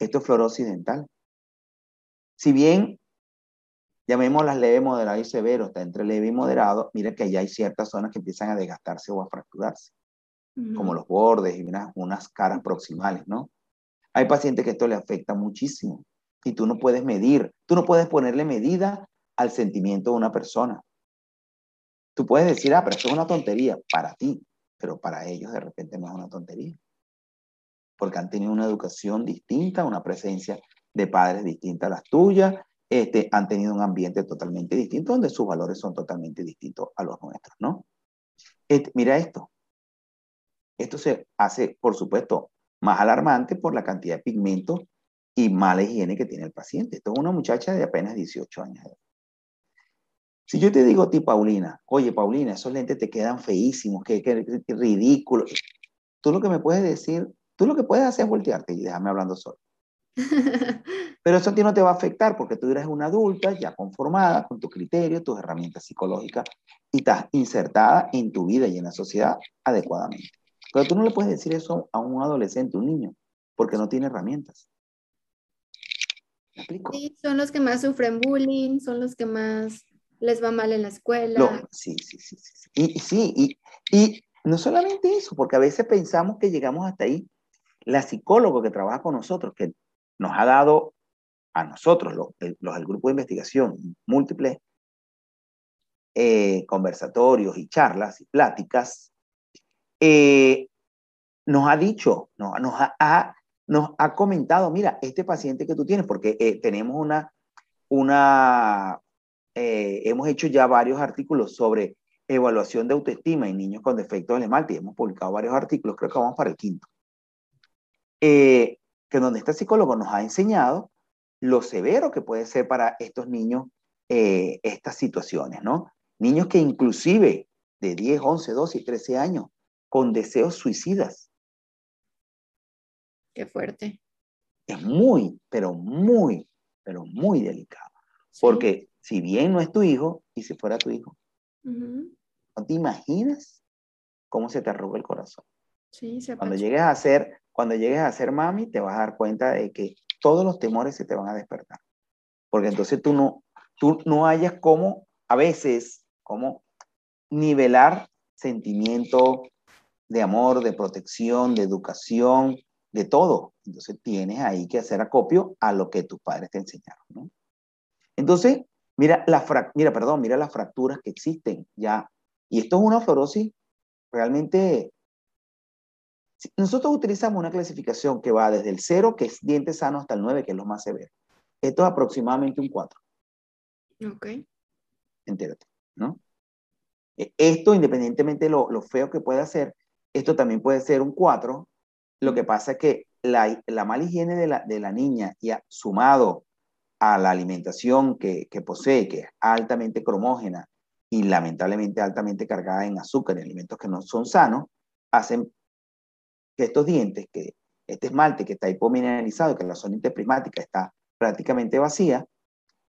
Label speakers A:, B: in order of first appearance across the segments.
A: Esto es fluorosis dental. Si bien llamémoslas leve, moderado y severo, está entre leve y moderado, mira que ya hay ciertas zonas que empiezan a desgastarse o a fracturarse, como los bordes y unas, unas caras proximales, ¿no? Hay pacientes que esto le afecta muchísimo y tú no puedes medir, tú no puedes ponerle medida al sentimiento de una persona. Tú puedes decir, ah, pero esto es una tontería para ti, pero para ellos de repente no es una tontería. Porque han tenido una educación distinta, una presencia de padres distinta a las tuyas, este, han tenido un ambiente totalmente distinto, donde sus valores son totalmente distintos a los nuestros, ¿no? Este, mira esto. Esto se hace, por supuesto, más alarmante por la cantidad de pigmentos y mala higiene que tiene el paciente. Esto es una muchacha de apenas 18 años. Si yo te digo a ti, Paulina, oye, Paulina, esos lentes te quedan feísimos, qué, ridículo. Tú lo que me puedes decir, tú lo que puedes hacer es voltearte y déjame hablando solo. Pero eso a ti no te va a afectar porque tú eres una adulta ya conformada con tu criterio, tus herramientas psicológicas y estás insertada en tu vida y en la sociedad adecuadamente. Pero tú no le puedes decir eso a un adolescente, un niño, porque no tiene herramientas.
B: ¿Me explico? Sí, son los que más sufren bullying, son los que más les va mal en la escuela.
A: sí, sí, sí, sí. Y, sí, y, y no solamente eso, porque a veces pensamos que llegamos hasta ahí. La psicóloga que trabaja con nosotros, que nos ha dado a nosotros, los, el, grupo de investigación, múltiples eh, conversatorios y charlas y pláticas, eh, nos ha dicho, no, nos, ha, nos ha comentado, mira, este paciente que tú tienes, porque eh, tenemos una, una hemos hecho ya varios artículos sobre evaluación de autoestima en niños con defectos del esmalte y hemos publicado varios artículos, creo que vamos para el quinto. Eh, que donde este psicólogo nos ha enseñado lo severo que puede ser para estos niños eh, estas situaciones, ¿no? Niños que inclusive de 10, 11, 12 y 13 años con deseos suicidas.
B: Qué fuerte.
A: Es muy, pero muy, pero muy delicado. Porque si bien no es tu hijo, y si fuera tu hijo, ¿no te imaginas cómo se te arruga el corazón?
B: Sí, se
A: Cuando llegues a ser cuando llegues a ser mami, te vas a dar cuenta de que todos los temores se te van a despertar. Porque entonces tú no, tú no hayas como, a veces, como nivelar sentimiento de amor, de protección, de educación, de todo. Entonces tienes ahí que hacer acopio a lo que tus padres te enseñaron. ¿no? Entonces, mira, la mira, perdón, mira las fracturas que existen ya. Y esto es una fluorosis realmente nosotros utilizamos una clasificación que va desde el 0, que es diente sano, hasta el 9, que es lo más severo. Esto es aproximadamente un 4.
B: Ok.
A: Entérate, ¿no? E, esto, independientemente de lo, feo que pueda ser, esto también puede ser un 4. Lo que pasa es que la, la mala higiene de la, de la niña, y sumado a la alimentación que, que posee, que es altamente cromógena y lamentablemente altamente cargada en azúcar y alimentos que no son sanos, hacen que estos dientes, que este esmalte que está hipomineralizado, que la zona interprismática está prácticamente vacía,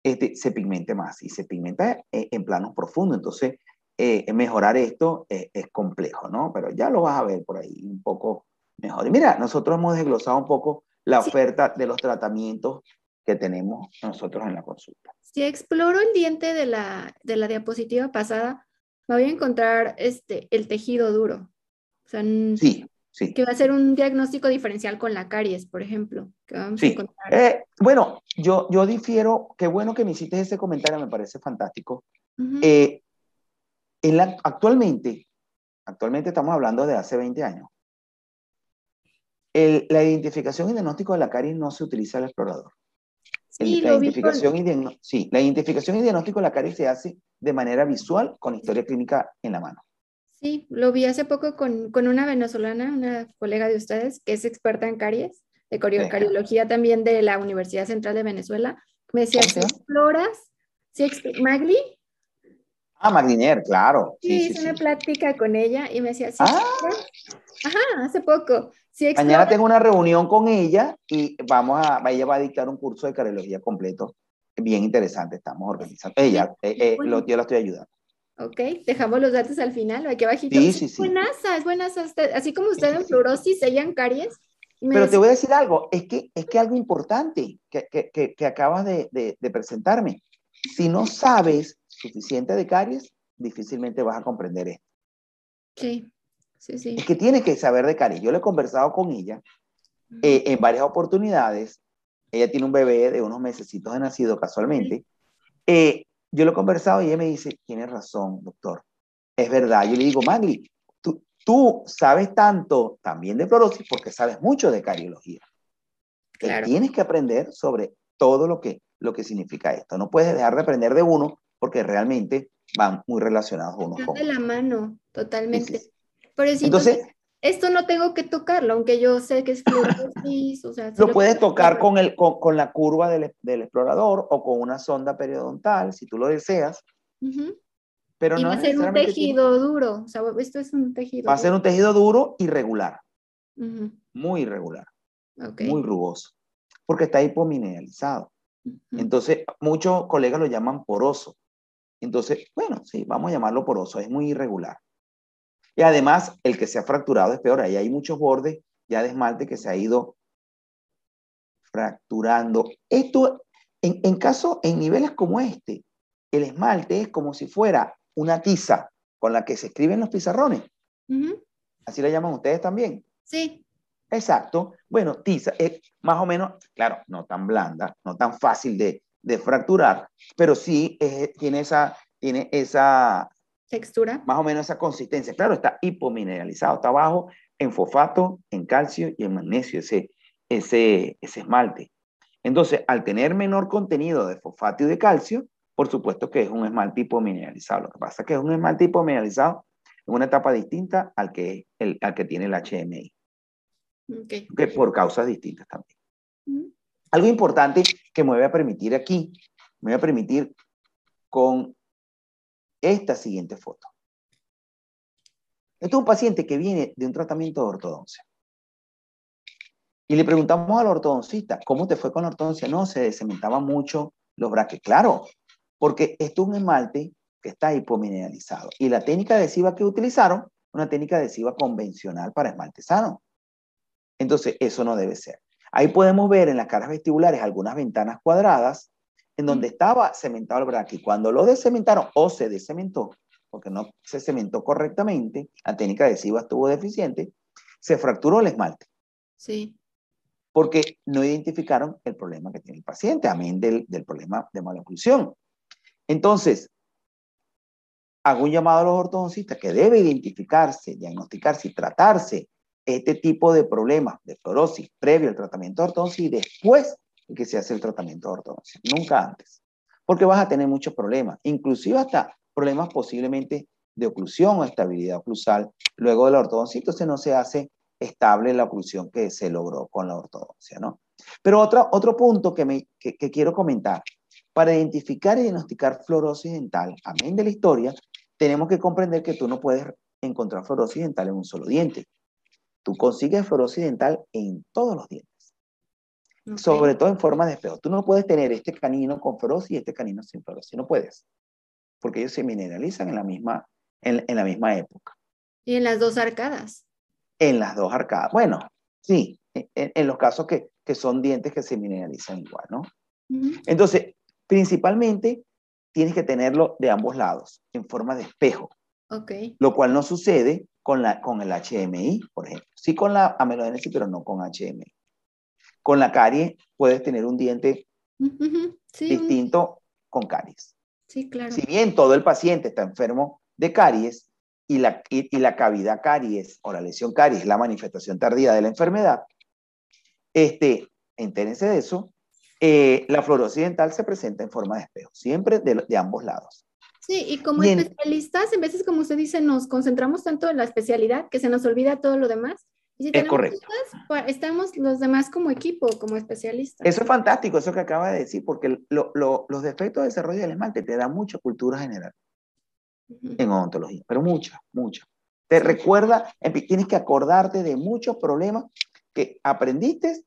A: este, se pigmente más y se pigmenta eh, en planos profundos. Entonces, eh, mejorar esto es, es complejo, ¿no? Pero ya lo vas a ver por ahí un poco mejor. Y mira, nosotros hemos desglosado un poco la oferta de los tratamientos que tenemos nosotros en la consulta.
B: Si exploro el diente de la, de la diapositiva pasada, me voy a encontrar este, el tejido duro.
A: O sea, sí,
B: que va a ser un diagnóstico diferencial con la caries, por ejemplo.
A: sí. Eh, bueno, yo, yo difiero, qué bueno que me hiciste ese comentario, me parece fantástico. Eh, en la, actualmente, actualmente estamos hablando de hace 20 años, la identificación y diagnóstico de la caries no se utiliza el explorador. Sí, la, identificación y sí, la identificación y diagnóstico de la caries se hace de manera visual con historia clínica en la mano.
B: Sí, lo vi hace poco con, una venezolana, una colega de ustedes, que es experta en caries, de cariología también de la Universidad Central de Venezuela. Me decía, si exploras, Magli.
A: Ah, Maglinier, claro.
B: Sí, hice una plática con ella y me decía, si ah. ajá, hace poco.
A: Mañana tengo una reunión con ella y vamos a, ella va a dictar un curso de cariología completo, bien interesante, estamos organizando. Ella, eh, eh, lo, yo la estoy ayudando.
B: Ok, dejamos los datos al final, aquí abajito. Sí, sí, sí. Buenas, es buenas, así como usted en fluorosis, ella en caries.
A: Pero te voy a decir algo, es que es que algo importante que, que, que, acabas de, de, de, presentarme. Si no sabes suficiente de caries, difícilmente vas a comprender esto.
B: Sí, sí, sí.
A: Es que tienes que saber de caries. Yo le he conversado con ella eh, en varias oportunidades. Ella tiene un bebé de unos mesecitos de nacido casualmente. Eh, yo lo he conversado y ella me dice, tienes razón, doctor. Es verdad. Yo le digo, Magli, tú, tú sabes tanto también de fluorosis porque sabes mucho de cariología. Claro. tienes que aprender sobre todo lo que, lo que significa esto. No puedes dejar de aprender de uno porque realmente van muy relacionados unos con
B: de la mano, totalmente. Por eso, entonces, esto no tengo que tocarlo, aunque yo sé que es fluorosis, o sea...
A: lo, puedes tocar con, el, con, con la curva del, del, explorador o con una sonda periodontal, si tú lo deseas.
B: Pero y no va a ser un tejido duro, o sea, esto es un tejido
A: Va a ser un tejido duro irregular, muy irregular, muy rugoso, porque está hipomineralizado. Entonces, muchos colegas lo llaman poroso. Entonces, bueno, sí, vamos a llamarlo poroso, es muy irregular. Y además, el que se ha fracturado es peor. Ahí hay muchos bordes ya de esmalte que se ha ido fracturando. Esto, en, en caso, en niveles como este, el esmalte es como si fuera una tiza con la que se escriben los pizarrones. Así la llaman ustedes también.
B: Sí.
A: Exacto. Bueno, tiza es más o menos, claro, no tan blanda, no tan fácil de, de fracturar, pero sí tiene esa, tiene esa
B: textura.
A: Más o menos esa consistencia. Claro, está hipomineralizado, está bajo en fosfato, en calcio y en magnesio, ese, ese, ese esmalte. Entonces, al tener menor contenido de fosfato y de calcio, por supuesto que es un esmalte hipomineralizado. Lo que pasa es que es un esmalte hipomineralizado en una etapa distinta al que, el, al que tiene el HMI.
B: Okay.
A: Que por causas distintas también. Algo importante que me voy a permitir aquí, me voy a permitir con esta siguiente foto. Este es un paciente que viene de un tratamiento de ortodoncia. Y le preguntamos al ortodoncista, ¿cómo te fue con la ortodoncia? No, se cementaba mucho los braques. Claro, porque esto es un esmalte que está hipomineralizado. Y la técnica adhesiva que utilizaron, una técnica adhesiva convencional para esmalte sano. Entonces, eso no debe ser. Ahí podemos ver en las caras vestibulares algunas ventanas cuadradas en donde estaba cementado el braque. Cuando lo descementaron o se descementó, porque no se cementó correctamente, la técnica adhesiva estuvo deficiente, se fracturó el esmalte.
B: Sí.
A: Porque no identificaron el problema que tiene el paciente, amén del, del problema de maloclusión. Entonces, hago un llamado a los ortodoncistas que debe identificarse, diagnosticarse y tratarse este tipo de problemas de fluorosis previo al tratamiento de ortodoncia y después que se hace el tratamiento de ortodoncia, nunca antes. Porque vas a tener muchos problemas, inclusive hasta problemas posiblemente de oclusión o estabilidad oclusal luego de la ortodoncia, entonces no se hace estable la oclusión que se logró con la ortodoncia, ¿no? Pero otro, otro punto que, me, que, que quiero comentar, para identificar y diagnosticar fluorosis dental, amén de la historia, tenemos que comprender que tú no puedes encontrar fluorosis dental en un solo diente. Tú consigues fluorosis dental en todos los dientes. Sobre todo en forma de espejo. Tú no puedes tener este canino con fluorosis y este canino sin fluorosis. No puedes. Porque ellos se mineralizan en la misma, en, en la misma época.
B: ¿Y en las dos arcadas?
A: En las dos arcadas. Bueno, sí, en, en los casos que, que, son dientes que se mineralizan igual, ¿no? Uh -huh. Entonces, principalmente tienes que tenerlo de ambos lados, en forma de espejo.
B: Okay.
A: Lo cual no sucede con, la, con el HMI, por ejemplo. Sí con la amelogénesis, pero no con HMI. Con la caries puedes tener un diente uh -huh. sí, distinto con caries.
B: Sí, claro.
A: Si bien todo el paciente está enfermo de caries y la, y, y la cavidad caries o la lesión caries es la manifestación tardía de la enfermedad, este, entérense de eso, eh, la fluorosis dental se presenta en forma de espejo, siempre de, de ambos lados.
B: Sí, y como y en, especialistas, en veces, como usted dice, nos concentramos tanto en la especialidad que se nos olvida todo lo demás. Y si
A: es correcto.
B: Dudas, estamos los demás como equipo, como especialistas.
A: Eso es fantástico, eso que acaba de decir, porque lo, lo, los defectos de desarrollo del esmalte te dan mucha cultura general uh -huh. en odontología, pero mucha, mucha. Te recuerda, tienes que acordarte de muchos problemas que aprendiste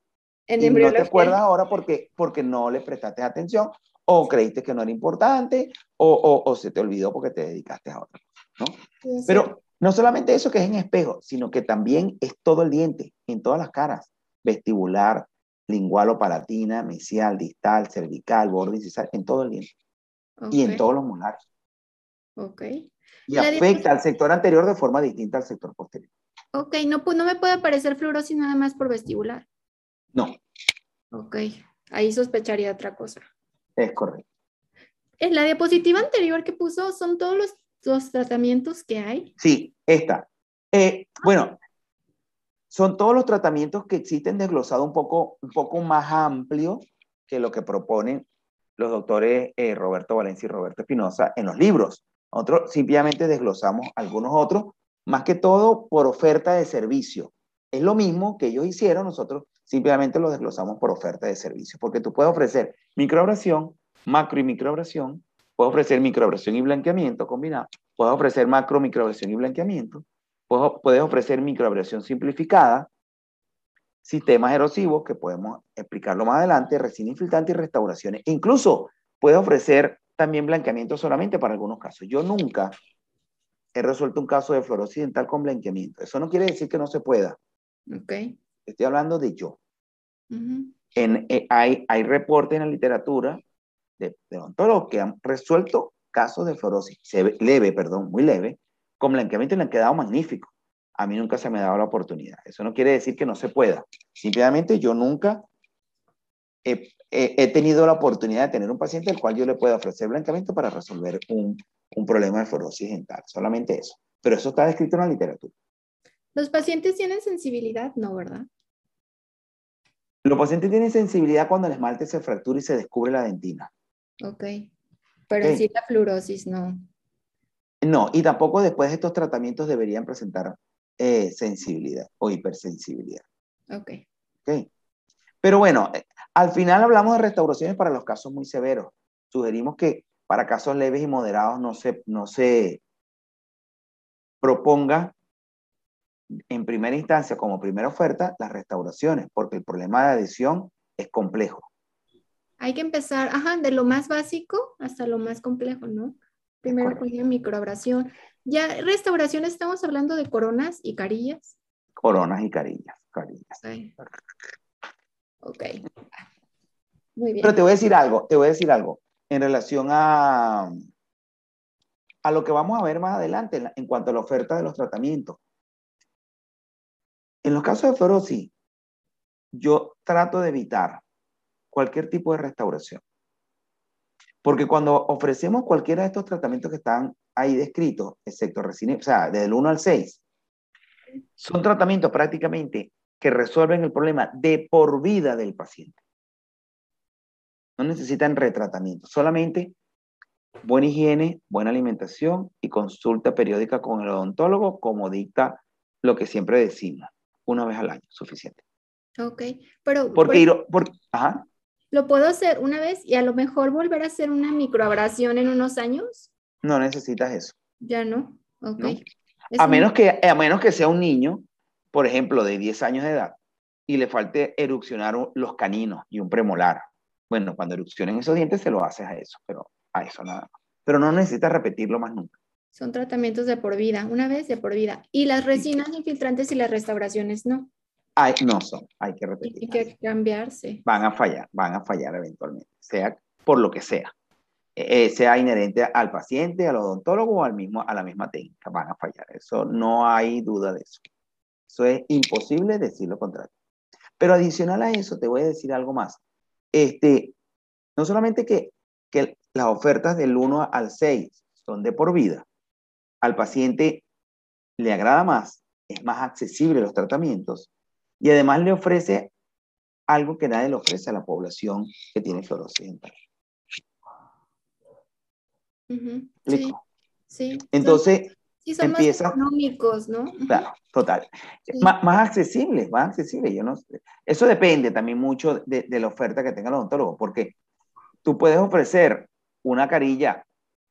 B: en
A: y no te acuerdas ahora porque, porque no le prestaste atención o creíste que no era importante o, o, o se te olvidó porque te dedicaste a otra ¿no? Sí, Pero no solamente eso que es en espejo, sino que también es todo el diente, en todas las caras. vestibular, lingual o palatina, mesial, distal, cervical, borde incisal, en todo el diente. Y en todos los molares.
B: Ok.
A: Y afecta al sector anterior de forma distinta al sector posterior.
B: Ok, no, pues no me puede aparecer fluorosis nada más por vestibular.
A: No.
B: Ok, ahí sospecharía otra cosa.
A: Es correcto.
B: En la diapositiva anterior que puso, ¿son todos los, los tratamientos que hay?
A: Sí, esta. Eh, bueno, son todos los tratamientos que existen desglosado un poco, un poco más amplio que lo que proponen los doctores eh, Roberto Valencia y Roberto Espinosa en los libros. Nosotros simplemente desglosamos algunos otros, más que todo por oferta de servicio. Es lo mismo que ellos hicieron, nosotros simplemente lo desglosamos por oferta de servicio, porque tú puedes ofrecer microabrasión, macro y microabrasión, puedes ofrecer microabrasión y blanqueamiento combinado, puedes ofrecer macro, microabrasión y blanqueamiento, puedes ofrecer microabrasión simplificada, sistemas erosivos, que podemos explicarlo más adelante, resina infiltrante y restauraciones. Incluso puede ofrecer también blanqueamiento solamente para algunos casos. Yo nunca he resuelto un caso de fluorosis dental con blanqueamiento. Eso no quiere decir que no se pueda.
B: Okay.
A: Estoy hablando de yo. en, eh, hay, hay reportes en la literatura de, odontólogos que han resuelto casos de fluorosis leve, perdón, muy leve, con blanqueamiento y le han quedado magníficos a mí nunca se me ha dado la oportunidad. Eso no quiere decir que no se pueda. Simplemente yo nunca he, tenido la oportunidad de tener un paciente al cual yo le pueda ofrecer blanqueamiento para resolver un, problema de fibrosis dental. Solamente eso. Pero eso está descrito en la literatura.
B: ¿Los pacientes tienen sensibilidad? No, ¿verdad?
A: Los pacientes tienen sensibilidad cuando el esmalte se fractura y se descubre la dentina.
B: Ok. Pero en sí la fluorosis no.
A: No, y tampoco después de estos tratamientos deberían presentar eh, sensibilidad o hipersensibilidad.
B: Ok.
A: Ok. Pero bueno, eh, al final hablamos de restauraciones para los casos muy severos. Sugerimos que para casos leves y moderados no se, no se proponga en primera instancia como primera oferta las restauraciones, porque el problema de adhesión es complejo.
B: Hay que empezar, ajá, de lo más básico hasta lo más complejo, ¿no? Primero con la microabrasión. Ya restauración estamos hablando de coronas y carillas.
A: Coronas y carillas, carillas.
B: Ok. Muy bien.
A: Pero te voy a decir algo, te voy a decir algo en relación a, a lo que vamos a ver más adelante en, cuanto a la oferta de los tratamientos. En los casos de fluorosis, yo trato de evitar cualquier tipo de restauración. Porque cuando ofrecemos cualquiera de estos tratamientos que están ahí descritos, excepto resina, o sea, desde el 1 al 6, son tratamientos prácticamente que resuelven el problema de por vida del paciente. No necesitan retratamiento, solamente buena higiene, buena alimentación y consulta periódica con el odontólogo, como dicta lo que siempre decimos, una vez al año, suficiente.
B: Ok, pero...
A: Porque, por, ajá.
B: ¿Lo puedo hacer una vez y a lo mejor volver a hacer una microabrasión en unos años?
A: No necesitas eso.
B: Ya no. Ok.
A: A, menos que, a menos que sea un niño, por ejemplo, de 10 años de edad, y le falte erupcionar los caninos y un premolar. Bueno, cuando erupcionen esos dientes se lo haces a eso, pero a eso nada más. Pero no necesitas repetirlo más nunca.
B: Son tratamientos de por vida, una vez de por vida. Y las resinas infiltrantes y las restauraciones no
A: no son, hay que repetir.
B: Hay que cambiarse.
A: Van a fallar, van a fallar eventualmente, sea por lo que sea. E, e, sea inherente al paciente, al odontólogo o al mismo, a la misma técnica, van a fallar. Eso no hay duda de eso. Eso es imposible decir lo contrario. Pero adicional a eso, te voy a decir algo más. Este, no solamente que, que las ofertas del 1 al 6 son de por vida, al paciente le agrada más, es más accesible los tratamientos, y además le ofrece algo que nadie le ofrece a la población que tiene fluorosis dental.
B: sí, sí.
A: Entonces,
B: sí, son empieza, más económicos, ¿no?
A: Claro, total. Más, más accesibles, más accesibles. Yo no, eso depende también mucho de, de, la oferta que tenga el odontólogo, porque tú puedes ofrecer una carilla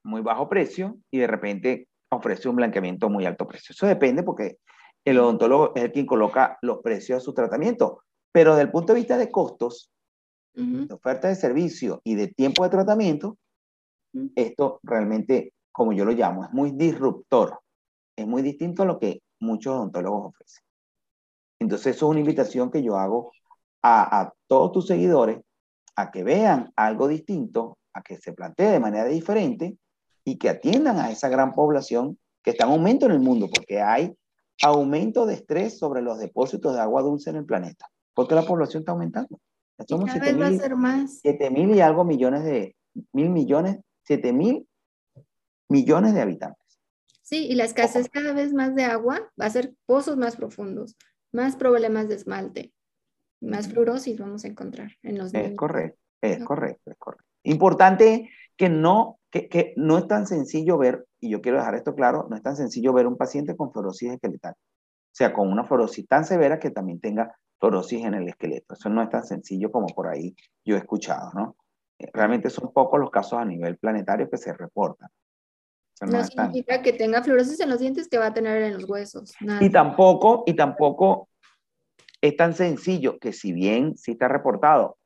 A: muy bajo precio y de repente ofrece un blanqueamiento muy alto precio. Eso depende porque el odontólogo es el quien coloca los precios a su tratamiento. Pero desde el punto de vista de costos, de oferta de servicio y de tiempo de tratamiento, esto realmente, como yo lo llamo, es muy disruptor. Es muy distinto a lo que muchos odontólogos ofrecen. Entonces, eso es una invitación que yo hago a, a todos tus seguidores a que vean algo distinto, a que se plantee de manera diferente y que atiendan a esa gran población que está en aumento en el mundo, porque hay aumento de estrés sobre los depósitos de agua dulce en el planeta, porque la población está aumentando.
B: Somos y cada vez va a ser más.
A: 7 mil y algo millones de, mil millones, 7 mil millones de habitantes.
B: Sí, y la escasez cada vez más de agua va a ser pozos más profundos, más problemas de esmalte, más fluorosis vamos a encontrar en los
A: niños. Es correcto, es correcto, es correcto. Importante que no, que, que, no es tan sencillo ver, y yo quiero dejar esto claro, no es tan sencillo ver un paciente con fluorosis esqueletal. O sea, con una fluorosis tan severa que también tenga fluorosis en el esqueleto. Eso no es tan sencillo como por ahí yo he escuchado, ¿no? Eh, realmente son pocos los casos a nivel planetario que se reportan.
B: no, significa que tenga fluorosis en los dientes que va a tener en los huesos.
A: Y tampoco, y tampoco es tan sencillo que si bien sí está reportado,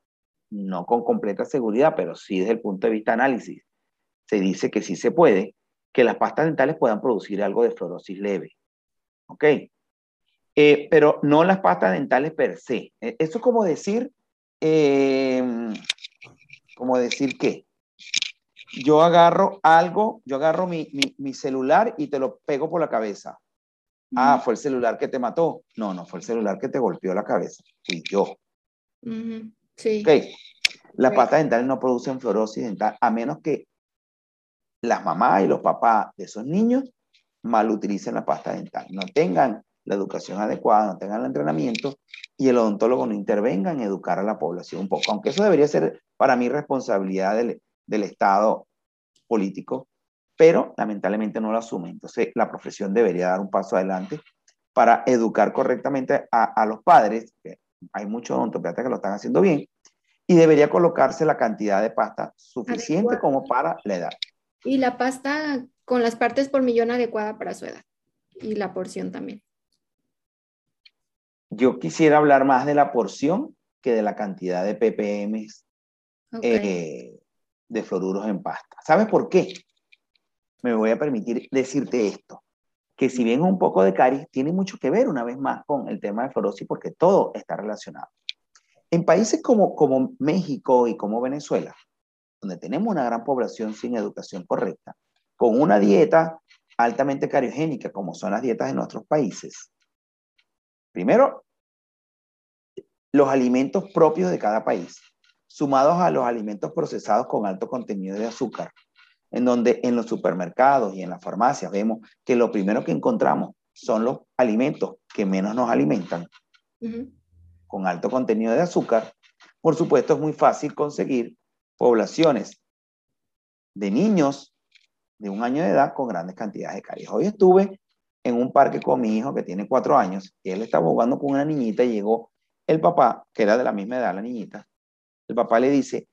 A: no con completa seguridad, pero sí desde el punto de vista análisis, se dice que sí se puede, que las pastas dentales puedan producir algo de fluorosis leve. ¿Ok? Eh, pero no las pastas dentales per se. E, eso es como decir, eh, como decir que yo agarro algo, yo agarro mi, mi, celular y te lo pego por la cabeza. Ah, fue el celular que te mató. No, no fue el celular que te golpeó la cabeza. Fui yo.
B: Sí.
A: Okay. Las pastas dentales no producen fluorosis dental a menos que las mamás y los papás de esos niños mal utilicen la pasta dental. No tengan la educación adecuada, no tengan el entrenamiento y el odontólogo no intervenga en educar a la población un poco, aunque eso debería ser para mí responsabilidad del, del Estado político, pero lamentablemente no lo asume. Entonces la profesión debería dar un paso adelante para educar correctamente a, a los padres, que hay muchos odontopediatras que lo están haciendo bien, y debería colocarse la cantidad de pasta suficiente como para la edad.
B: Y la pasta con las partes por millón adecuada para su edad y la porción también.
A: Yo quisiera hablar más de la porción que de la cantidad de ppm eh, de fluoruros en pasta. ¿Sabes por qué? Me voy a permitir decirte esto, que si bien un poco de caries, tiene mucho que ver una vez más con el tema de fluorosis porque todo está relacionado. En países como, como México y como Venezuela, donde tenemos una gran población sin educación correcta, con una dieta altamente cariogénica, como son las dietas de nuestros países, Primero, los alimentos propios de cada país, sumados a los alimentos procesados con alto contenido de azúcar, en donde en los supermercados y en las farmacias vemos que lo primero que encontramos son los alimentos que menos nos alimentan, con alto contenido de azúcar. Por supuesto, es muy fácil conseguir poblaciones de niños de un año de edad con grandes cantidades de caries. Hoy estuve en un parque con mi hijo que tiene cuatro años y él estaba jugando con una niñita y llegó el papá, que era de la misma edad la niñita. El papá le dice,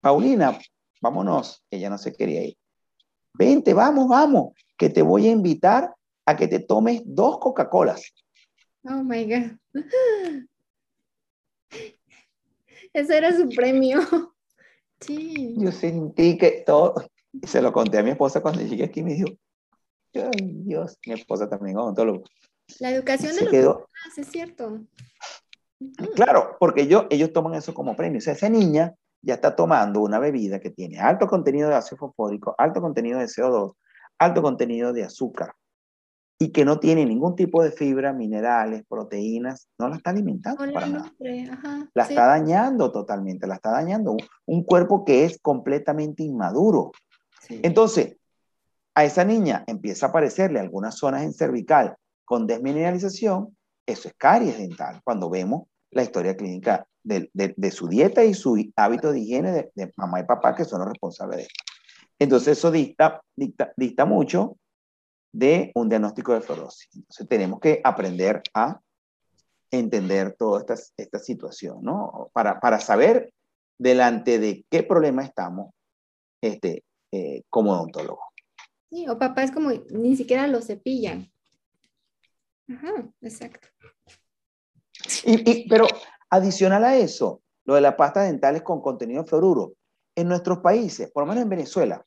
A: Paulina, vámonos. Ella no se quería ir. Vente, vamos, vamos, que te voy a invitar a que te tomes dos Coca-Colas.
B: Oh my God. Ese era su premio. Sí.
A: Yo sentí que todo, se lo conté a mi esposa cuando llegué aquí y me dijo, Ay, Dios, mi esposa también odontólogo.
B: La educación de los quedó... es cierto.
A: Claro, porque ellos, ellos toman eso como premio. O sea, esa niña ya está tomando una bebida que tiene alto contenido de ácido fosfórico, alto contenido de CO2, alto contenido de azúcar y que no tiene ningún tipo de fibra, minerales, proteínas, no la está alimentando para nada. la está dañando totalmente, la está dañando. Un, cuerpo que es completamente inmaduro. Entonces, a esa niña empieza a aparecerle algunas zonas en cervical con desmineralización, eso es caries dental, cuando vemos la historia clínica de, su dieta y su hábito de higiene de, mamá y papá, que son los responsables de esto. Entonces eso dicta, dicta, mucho de un diagnóstico de fluorosis. Entonces tenemos que aprender a entender toda esta, esta situación, ¿no? Para, para saber delante de qué problema estamos este, eh, como odontólogos.
B: Sí, o papás como ni siquiera lo cepillan. Ajá, exacto.
A: Y, pero adicional a eso, lo de las pastas dentales con contenido fluoruro, en nuestros países, por lo menos en Venezuela,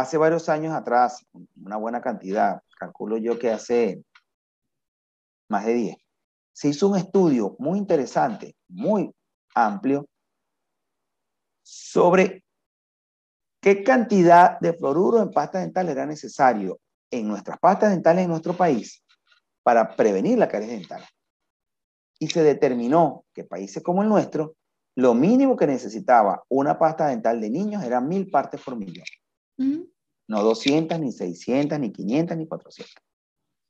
A: hace varios años atrás, una buena cantidad, calculo yo que hace más de 10. Se hizo un estudio muy interesante, muy amplio, sobre qué cantidad de fluoruro en pasta dental era necesario en nuestras pastas dentales en nuestro país para prevenir la caries dental. Y se determinó que países como el nuestro, lo mínimo que necesitaba una pasta dental de niños era mil partes por millón. No 200, ni 600, ni 500, ni 400.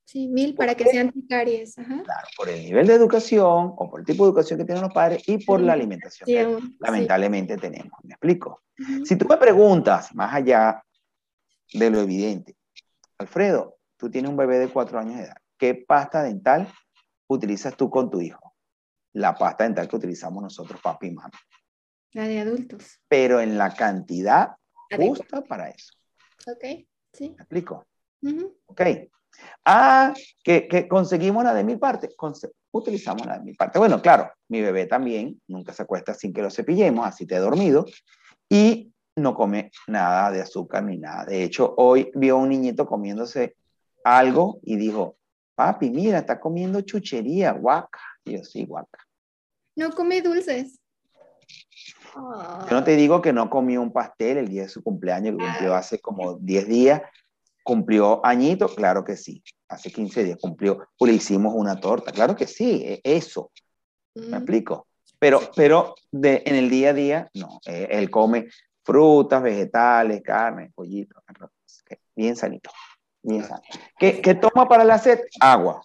B: Sí, mil para que sean caries.
A: Claro, por el nivel de educación o por el tipo de educación que tienen los padres y por la alimentación que lamentablemente tenemos. ¿Me explico? Si tú me preguntas, más allá de lo evidente, Alfredo, tú tienes un bebé de cuatro años de edad, ¿qué pasta dental utilizas tú con tu hijo? La pasta dental que utilizamos nosotros, papi y mamá.
B: La de adultos.
A: Pero en la cantidad justa para eso.
B: Ok, sí.
A: ¿Me explico? Ok. Ah, que, conseguimos la de mil partes. utilizamos la de mil partes. Bueno, claro, mi bebé también nunca se acuesta sin que lo cepillemos, así te he dormido. Y no come nada de azúcar ni nada. De hecho, hoy vio a un niñito comiéndose algo y dijo, papi, mira, está comiendo chuchería, guaca. Y yo, sí, guaca.
B: No come dulces.
A: Yo no te digo que no comió un pastel el día de su cumpleaños, que cumplió hace como 10 días, ¿Cumplió añito? Claro que sí. Hace 15 días cumplió. O le hicimos una torta. Claro que sí, e, eso. ¿Me explico? Pero, pero de, en el día a día, no. Eh, él come frutas, vegetales, carne, pollito, bien sanito. Bien sanito. ¿Qué, ¿Qué, toma para la sed? Agua.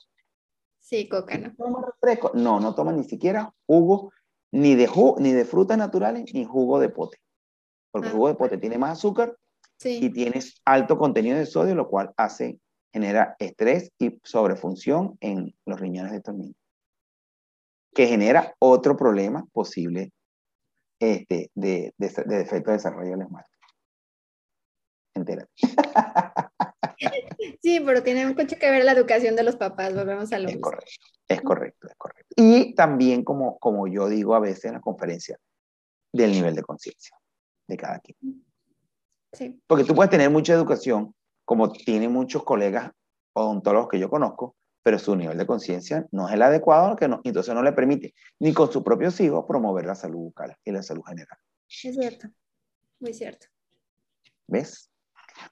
B: Sí, coca, ¿no?
A: ¿Toma refresco? No, no toma ni siquiera jugo, ni de, jugo, ni de frutas naturales, ni jugo de pote. Porque el ah. jugo de pote tiene más azúcar y tienes alto contenido de sodio, lo cual hace, genera estrés y sobrefunción en los riñones de estos niños, que genera otro problema posible este, de, de, de defecto de desarrollo del esmalte. Entérate.
B: Sí, pero tiene mucho que ver la educación de los papás, volvemos a lo
A: Es correcto, es correcto, es correcto. Y también, como, como yo digo a veces en la conferencia, del nivel de conciencia de cada quien. Porque tú puedes tener mucha educación, como tienen muchos colegas odontólogos que yo conozco, pero su nivel de conciencia no es el adecuado, que no, entonces no le permite ni con sus propios hijos promover la salud bucal y la salud general.
B: Es cierto, muy cierto.
A: ¿Ves?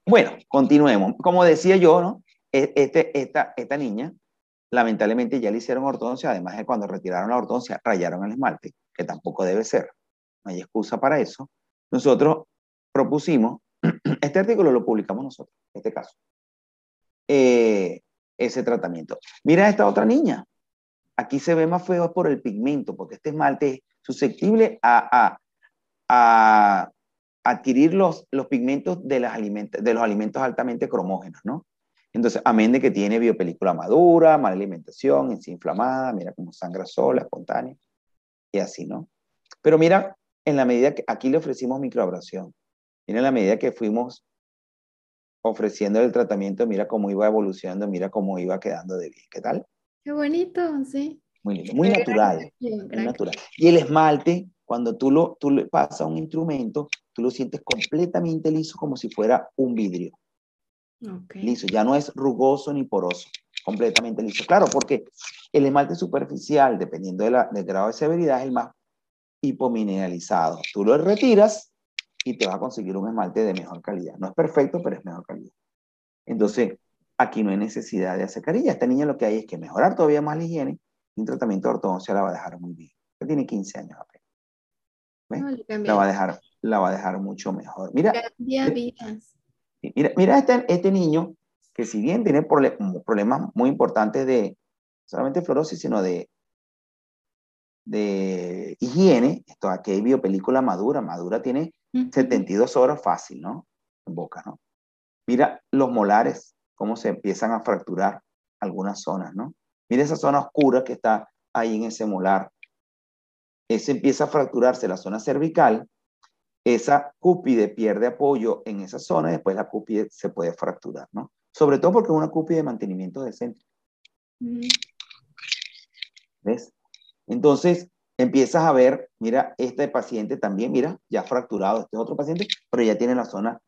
A: Bueno, continuemos. Como decía yo, ¿no? E, este, esta, niña, lamentablemente ya le hicieron ortodoncia, además de cuando retiraron la ortodoncia, rayaron el esmalte, que tampoco debe ser. No hay excusa para eso. Nosotros propusimos este artículo lo publicamos nosotros, este caso. Eh, ese tratamiento. Mira esta otra niña. Aquí se ve más feo por el pigmento, porque este esmalte es susceptible a, adquirir los, los pigmentos de, las de los alimentos altamente cromógenos, ¿no? Entonces, amén de que tiene biopelícula madura, mala alimentación, en inflamada, mira cómo sangra sola, espontánea, y así, ¿no? Pero mira, en la medida que aquí le ofrecimos microabrasión, Mira la medida que fuimos ofreciendo el tratamiento, mira cómo iba evolucionando, mira cómo iba quedando de bien. ¿Qué tal?
B: Qué bonito, sí.
A: Muy lindo, muy natural. Muy natural. Y el esmalte, cuando tú, lo, tú le pasas un instrumento, tú lo sientes completamente liso como si fuera un vidrio. Okay. Liso, ya no es rugoso ni poroso, completamente liso. Claro, porque el esmalte superficial, dependiendo de la, del grado de severidad, es el más hipomineralizado. Tú lo retiras y te va a conseguir un esmalte de mejor calidad. No es perfecto, pero es mejor calidad. Entonces, aquí no hay necesidad de hacer carilla. Esta niña lo que hay es que mejorar todavía más la higiene y un tratamiento de ortodoncia la va a dejar muy bien. tiene 15 años apenas. La, va a dejar, la va a dejar mucho mejor. Mira, mira, mira este, este niño que si bien tiene problemas muy importantes de solamente fluorosis, sino de de higiene, esto aquí hay biopelícula madura, madura tiene 72 horas fácil, ¿no? En boca, ¿no? Mira los molares, cómo se empiezan a fracturar algunas zonas, ¿no? Mira esa zona oscura que está ahí en ese molar. Ese empieza a fracturarse la zona cervical, esa cúpide pierde apoyo en esa zona y después la cúpide se puede fracturar, ¿no? Sobre todo porque es una cúpide de mantenimiento decente. ¿Ves? Entonces, empiezas a ver, mira, este paciente también, mira, ya fracturado, este es otro paciente, pero ya tiene la zona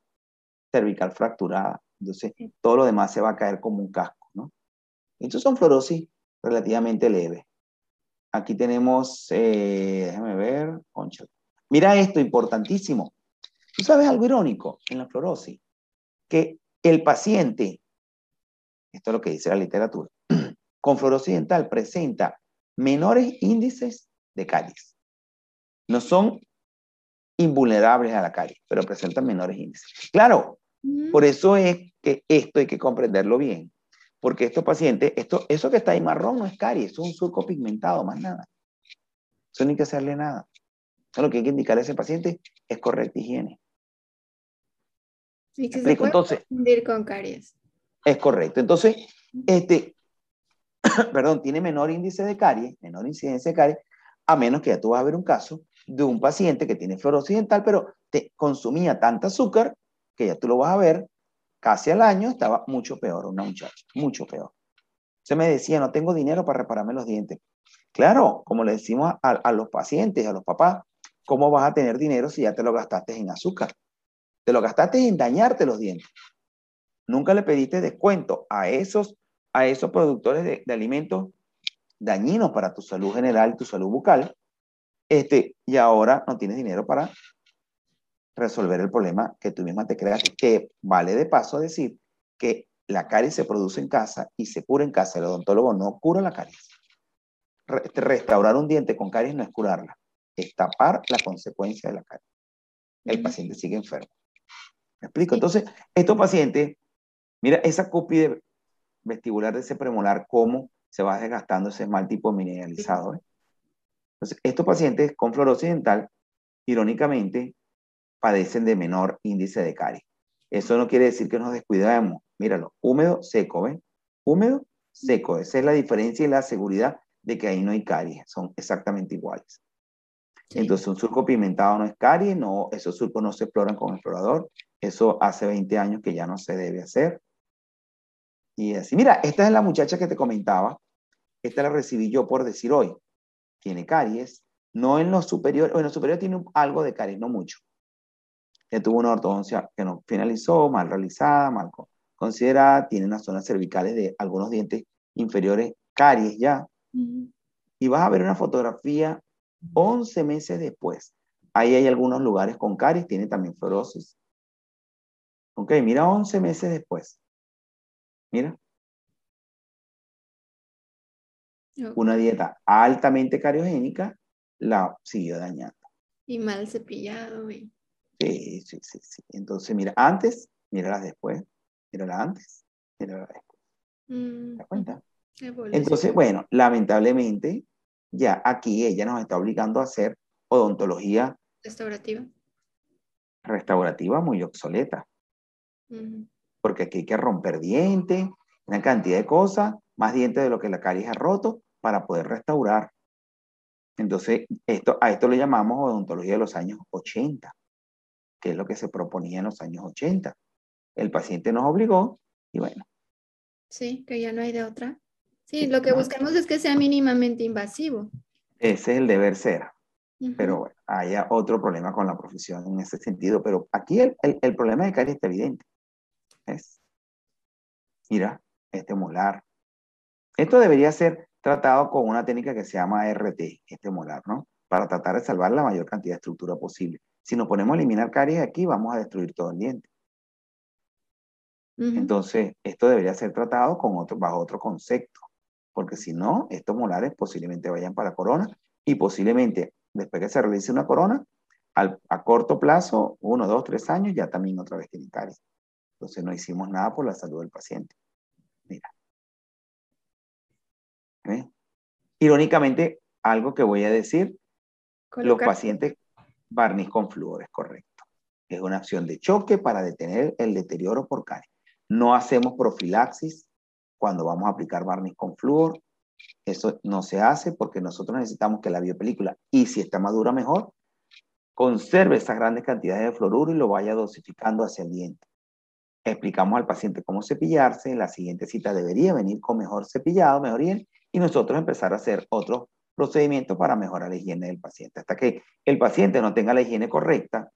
A: cervical fracturada. Entonces, todo lo demás se va a caer como un casco, ¿no? Entonces son fluorosis relativamente leve. Aquí tenemos, eh, déjame ver, concha. Mira esto, importantísimo. ¿Tú sabes algo irónico en la fluorosis? Que el paciente, esto es lo que dice la literatura, con fluorosis dental presenta menores índices de caries. No son invulnerables a la caries, pero presentan menores índices. Claro, mm. por eso es que esto hay que comprenderlo bien, porque estos pacientes, esto, eso que está ahí marrón no es caries, es un surco pigmentado, más nada. Eso no hay que hacerle nada. Lo que hay que indicar a ese paciente es correcta higiene.
B: Y que se puede Entonces, con caries.
A: Es correcto. Entonces, este, perdón, tiene menor índice de caries, menor incidencia de caries, a menos que ya tú vas a ver un caso de un paciente que tiene fluorosis dental, pero te consumía tanta azúcar que ya tú lo vas a ver, casi al año estaba mucho peor, una muchacha, mucho peor. Se me decía, no tengo dinero para repararme los dientes. Claro, como le decimos a, los pacientes, a los papás, ¿cómo vas a tener dinero si ya te lo gastaste en azúcar? Te lo gastaste en dañarte los dientes. Nunca le pediste descuento a esos, a esos productores de, de alimentos dañinos para tu salud general, tu salud bucal, este, y ahora no tienes dinero para resolver el problema que tú misma te creas, que vale de paso decir que la caries se produce en casa y se cura en casa. El odontólogo no cura la caries. restaurar un diente con caries no es curarla, es tapar la consecuencia de la caries. El paciente sigue enfermo. ¿Me explico? Entonces, estos pacientes, mira esa cúpide vestibular de ese premolar, cómo se va desgastando ese mal tipo mineralizado. ¿eh? Entonces, estos pacientes con fluorosis dental, irónicamente, padecen de menor índice de caries. Eso no quiere decir que nos descuidemos. Míralo, húmedo, seco, ¿ven? Húmedo, seco. Esa es la diferencia y la seguridad de que ahí no hay caries. Son exactamente iguales. Entonces, un surco pimentado no es caries, no, esos surcos no se exploran con explorador. Eso hace 20 años que ya no se debe hacer. Y así, mira, esta es la muchacha que te comentaba. Esta la recibí yo por decir hoy. Tiene caries. No en los superiores, bueno, superiores tiene algo de caries, no mucho que tuvo una ortodoncia que no finalizó, mal realizada, mal considerada, tiene unas zonas cervicales de algunos dientes inferiores, caries ya. Y vas a ver una fotografía 11 meses después. Ahí hay algunos lugares con caries, tiene también fluorosis. Ok, mira 11 meses después. Mira. Una dieta altamente cariogénica la siguió dañando.
B: Y mal cepillado. Y...
A: Sí, sí, sí, sí. Entonces, mira, antes, mírala después, mírala antes, mírala después. Mm, ¿Te das cuenta? Entonces, bueno, lamentablemente, ya aquí ella nos está obligando a hacer odontología
B: restaurativa.
A: Restaurativa muy obsoleta. Porque aquí hay que romper dientes, una cantidad de cosas, más dientes de lo que la caries ha roto para poder restaurar. Entonces, esto, a esto le llamamos odontología de los años 80 que es lo que se proponía en los años 80. El paciente nos obligó y bueno.
B: Sí, que ya no hay de otra. Sí, lo que buscamos es que sea mínimamente invasivo.
A: Ese es el deber ser. Pero bueno, hay otro problema con la profesión en ese sentido. Pero aquí el, el, problema de caries está evidente. Es, mira, este molar. Esto debería ser tratado con una técnica que se llama RT, este molar, ¿no? Para tratar de salvar la mayor cantidad de estructura posible. Si nos ponemos a eliminar caries aquí, vamos a destruir todo el diente. Entonces, esto debería ser tratado con otro, bajo otro concepto, porque si no, estos molares posiblemente vayan para corona y posiblemente después que se realice una corona, a corto plazo, uno, dos, tres años, ya también otra vez tienen caries. Entonces no hicimos nada por la salud del paciente. Mira. Irónicamente, algo que voy a decir, los pacientes barniz con flúor, es correcto. Es una acción de choque para detener el deterioro por caries. No hacemos profilaxis cuando vamos a aplicar barniz con flúor. Eso no se hace porque nosotros necesitamos que la biopelícula, y si está madura mejor, conserve esas grandes cantidades de fluoruro y lo vaya dosificando hacia el diente. Explicamos al paciente cómo cepillarse, la siguiente cita debería venir con mejor cepillado, mejor higiene, y nosotros empezar a hacer otros procedimientos para mejorar la higiene del paciente. Hasta que el paciente no tenga la higiene correcta,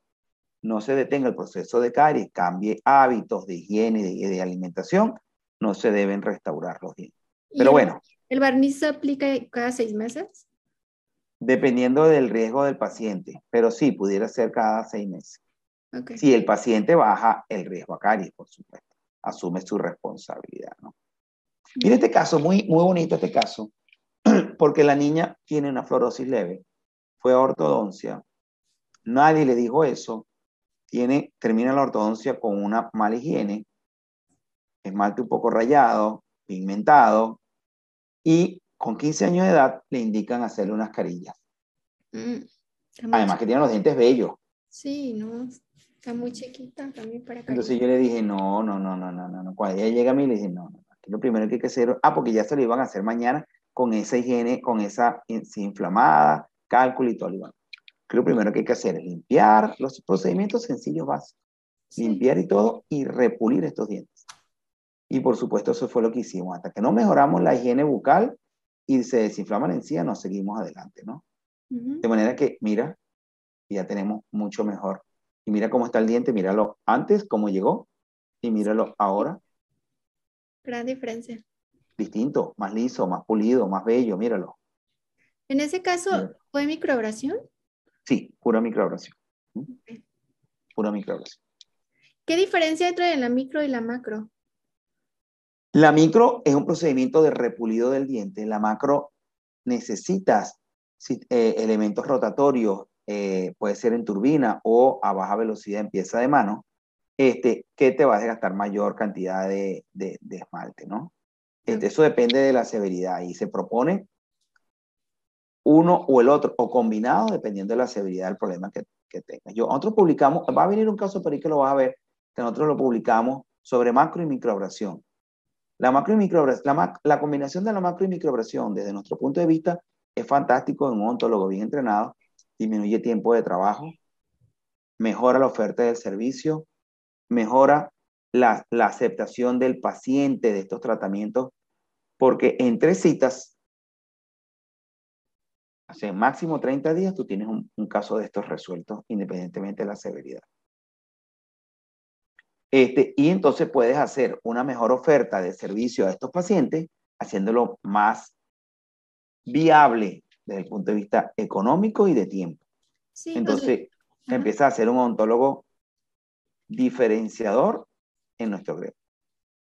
A: no se detenga el proceso de caries, cambie hábitos de higiene y de, alimentación, no se deben restaurar los dientes. Pero bueno.
B: ¿El barniz se aplica cada seis meses?
A: Dependiendo del riesgo del paciente, pero sí, pudiera ser cada seis meses. Si el paciente baja el riesgo a caries, por supuesto, asume su responsabilidad, ¿no? Mira este caso, muy, muy bonito este caso, porque la niña tiene una fluorosis leve, fue a ortodoncia, nadie le dijo eso, tiene, termina la ortodoncia con una mala higiene, esmalte un poco rayado, pigmentado, y con 15 años de edad le indican hacerle unas carillas. Mm, Además que tiene los dientes bellos.
B: Sí, no, está muy chiquita también para
A: Entonces yo le dije, no, no, no, no, no, no. Cuando ella llega a mí, le dije, no, no, lo primero que hay que hacer, ah, porque ya se lo iban a hacer mañana con esa higiene, con esa inflamada, cálculo y todo. Igual. lo primero que hay que hacer es limpiar los procedimientos sencillos básicos. Limpiar y todo y repulir estos dientes. Y por supuesto eso fue lo que hicimos. Hasta que no mejoramos la higiene bucal y se desinflama la encía, nos seguimos adelante, ¿no? De manera que, mira, ya tenemos mucho mejor. Y mira cómo está el diente, míralo antes, cómo llegó, y míralo ahora.
B: Gran diferencia.
A: Distinto, más liso, más pulido, más bello, míralo.
B: En ese caso, ¿fue microabrasión?
A: Sí, pura microabrasión. Pura microabrasión.
B: ¿Qué diferencia hay entre la micro y la macro?
A: La micro es un procedimiento de repulido del diente. La macro necesitas eh, elementos rotatorios, eh, puede ser en turbina o a baja velocidad en pieza de mano, este, que te va a desgastar mayor cantidad de, esmalte, ¿no? Este, eso depende de la severidad y se propone uno o el otro, o combinado, dependiendo de la severidad del problema que, que tengas. Yo, nosotros publicamos, va a venir un caso por ahí que lo vas a ver, que nosotros lo publicamos sobre macro y microabrasión. La, macro y la, la, combinación de la macro y microabrasión, desde nuestro punto de vista, es fantástico en un ontólogo bien entrenado, disminuye tiempo de trabajo, mejora la oferta del servicio, mejora la, la aceptación del paciente de estos tratamientos, porque en tres citas, hace máximo 30 días, tú tienes un, un caso de estos resueltos, independientemente de la severidad. Este, y entonces puedes hacer una mejor oferta de servicio a estos pacientes, haciéndolo más viable desde el punto de vista económico y de tiempo. entonces, empieza a ser un ontólogo diferenciador en nuestro gremio.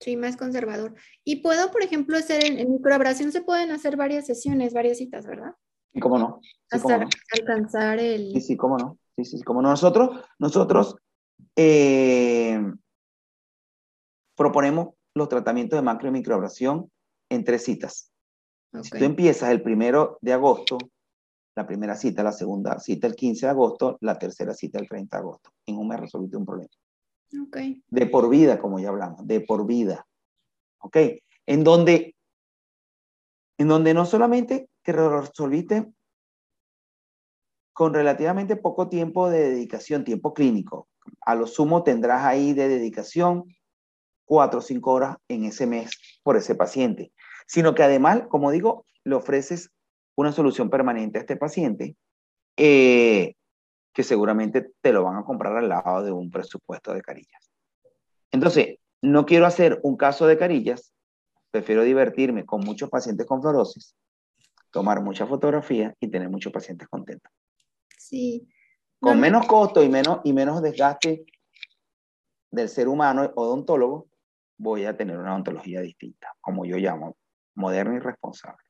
B: Sí, más conservador. Y puedo, por ejemplo, hacer en, microabrasión se pueden hacer varias sesiones, varias citas, ¿verdad?
A: Cómo no.
B: Hasta alcanzar el...
A: Sí, sí, cómo no. Sí, sí, cómo no. Nosotros, nosotros eh, proponemos los tratamientos de macro y microabrasión en tres citas. Si tú empiezas el primero de agosto, la primera cita, la segunda cita el 15 de agosto, la tercera cita el 30 de agosto. En un mes resolviste un problema.
B: Okay.
A: De por vida, como ya hablamos, de por vida. ¿Ok? En donde, en donde no solamente te resolviste con relativamente poco tiempo de dedicación, tiempo clínico. A lo sumo tendrás ahí de dedicación cuatro o cinco horas en ese mes por ese paciente, sino que además, como digo, le ofreces una solución permanente a este paciente eh, que seguramente te lo van a comprar al lado de un presupuesto de carillas. Entonces, no quiero hacer un caso de carillas, prefiero divertirme con muchos pacientes con fluorosis, tomar muchas fotografías y tener muchos pacientes contentos.
B: Sí.
A: Con menos costo y menos, y menos desgaste del ser humano odontólogo, voy a tener una ontología distinta, como yo llamo, moderna y responsable.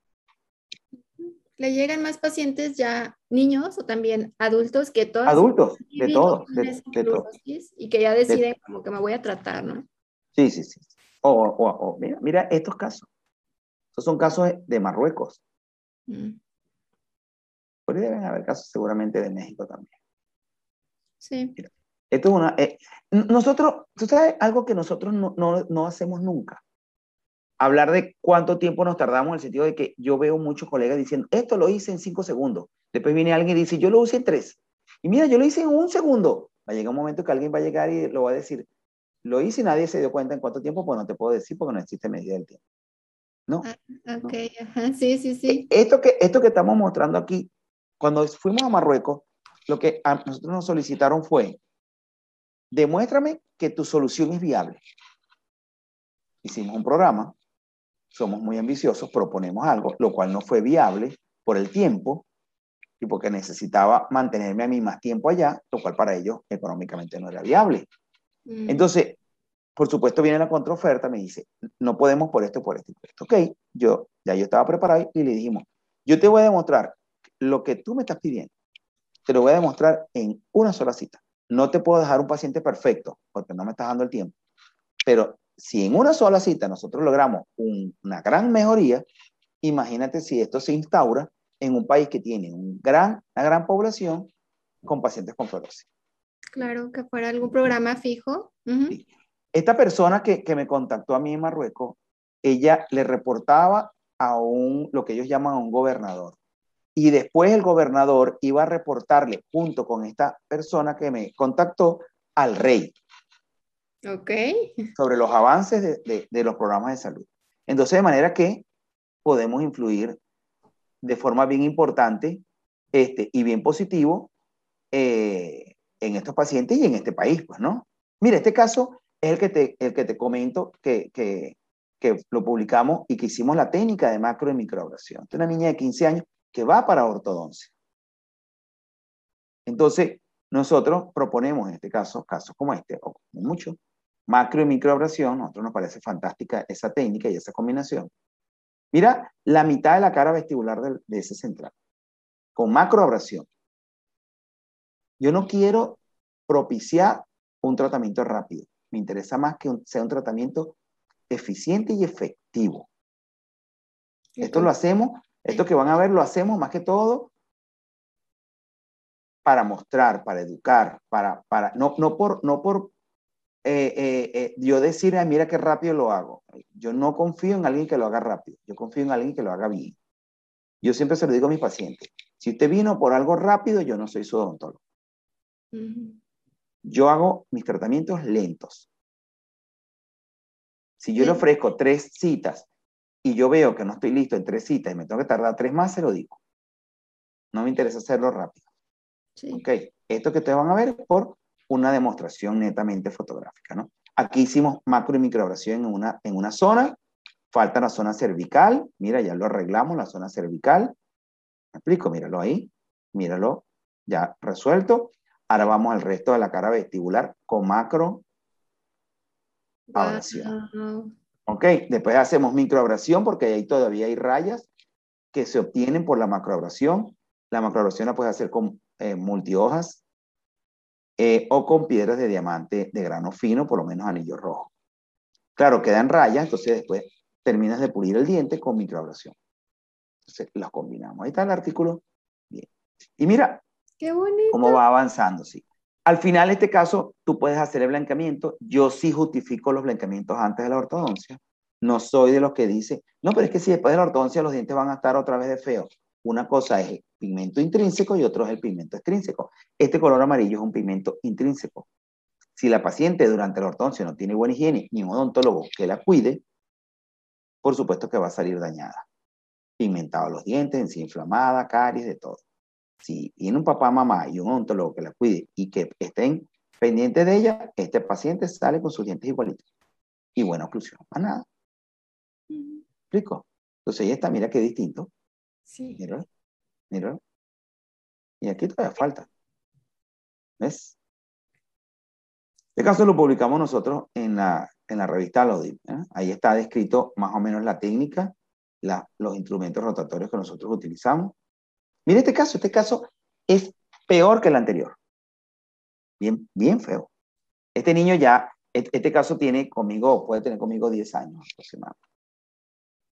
B: ¿Le llegan más pacientes ya niños o también adultos que todos?
A: Adultos, de todo, de,
B: Y que ya deciden como que me voy a tratar, ¿no?
A: Sí, sí, sí. O, mira, mira estos casos. Estos son casos de Marruecos. Mm. Pero deben haber casos seguramente de México también.
B: Sí.
A: Esto es una... Eh, nosotros, tú sabes, algo que nosotros no, no, no, hacemos nunca. Hablar de cuánto tiempo nos tardamos en el sentido de que yo veo muchos colegas diciendo, esto lo hice en cinco segundos. Después viene alguien y dice, yo lo hice en tres. Y mira, yo lo hice en un segundo. Va a llegar un momento que alguien va a llegar y lo va a decir, lo hice y nadie se dio cuenta en cuánto tiempo, pues no te puedo decir porque no existe medida del tiempo. ¿No?
B: Ah, ok, sí, sí, sí.
A: Esto que, esto que estamos mostrando aquí, cuando fuimos a Marruecos, lo que a nosotros nos solicitaron fue demuéstrame que tu solución es viable. Hicimos un programa somos muy ambiciosos, proponemos algo, lo cual no fue viable por el tiempo y porque necesitaba mantenerme a mí más tiempo allá, lo cual para ellos económicamente no era viable. Mm. Entonces, por supuesto, viene la contraoferta, me dice, no podemos por esto, por esto, por esto. Ok, yo ya yo estaba preparado y le dijimos, yo te voy a demostrar lo que tú me estás pidiendo, te lo voy a demostrar en una sola cita. No te puedo dejar un paciente perfecto porque no me estás dando el tiempo. Pero si en una sola cita nosotros logramos una gran mejoría, imagínate si esto se instaura en un país que tiene un gran, una gran población con pacientes con fibrosis.
B: Claro, que fuera algún programa fijo.
A: Esta persona que, que, me contactó a mí en Marruecos, ella le reportaba a un, lo que ellos llaman a un gobernador. Y después el gobernador iba a reportarle junto con esta persona que me contactó al rey.
B: Ok.
A: Sobre los avances de, los programas de salud. Entonces, de manera que podemos influir de forma bien importante este, y bien positivo eh, en estos pacientes y en este país, pues, ¿no? Mira, este caso es el que te, que comento que lo publicamos y que hicimos la técnica de macro y microabrasión. Es una niña de 15 años que va para ortodoncia. Entonces, nosotros proponemos en este caso, casos como este, o como muchos, macro y microabrasión. A nosotros nos parece fantástica esa técnica y esa combinación. Mira la mitad de la cara vestibular de, de ese central, con macroabrasión. Yo no quiero propiciar un tratamiento rápido. Me interesa más que sea un tratamiento eficiente y efectivo. Esto lo hacemos, esto que van a ver lo hacemos más que todo para mostrar, para educar, para, para no, no por, no por eh, eh, eh, yo decir, mira qué rápido lo hago. Yo no confío en alguien que lo haga rápido, yo confío en alguien que lo haga bien. Yo siempre se lo digo a mis pacientes, si usted vino por algo rápido, yo no soy su odontólogo. Yo hago mis tratamientos lentos. Si yo le ofrezco tres citas y yo veo que no estoy listo en tres citas y me tengo que tardar tres más, se lo digo. No me interesa hacerlo rápido. Ok, esto que ustedes van a ver es por una demostración netamente fotográfica, ¿no? Aquí hicimos macro y microabrasión en una, en una zona, falta la zona cervical, mira, ya lo arreglamos, la zona cervical. ¿Me explico? Míralo ahí, míralo, ya resuelto. Ahora vamos al resto de la cara vestibular con macro abrasión. Ok, después hacemos microabrasión porque ahí todavía hay rayas que se obtienen por la macroabrasión. La macroabrasión la puedes hacer con eh, multihojas eh, o con piedras de diamante de grano fino, por lo menos anillo rojo. Claro, quedan rayas, entonces después terminas de pulir el diente con microabrasión. Entonces las combinamos. Ahí está el artículo. Bien. Y mira
B: Qué bonito.
A: cómo va avanzando, sí. Al final, en este caso, tú puedes hacer el blanqueamiento. Yo sí justifico los blanqueamientos antes de la ortodoncia. No soy de los que dice, no, pero es que si después de la ortodoncia los dientes van a estar otra vez de feos. Una cosa es pigmento intrínseco y otro es el pigmento extrínseco. Este color amarillo es un pigmento intrínseco. Si la paciente durante la ortodoncia no tiene buena higiene ni un odontólogo que la cuide, por supuesto que va a salir dañada. Pigmentado los dientes, encía inflamada, caries, de todo si tiene un papá, mamá y un odontólogo que la cuide y que estén pendientes de ella, este paciente sale con sus dientes igualitos. Y buena oclusión, a nada. ¿Explico? Entonces ahí está, mira qué distinto.
B: Sí.
A: Mira, mira. Y aquí todavía falta. ¿Ves? Este caso lo publicamos nosotros en la, en la revista Lodi. ¿eh? Ahí está descrito más o menos la técnica, los instrumentos rotatorios que nosotros utilizamos Mire este caso, este caso es peor que el anterior. Bien, bien feo. Este niño ya, este caso tiene conmigo, puede tener conmigo 10 años aproximadamente.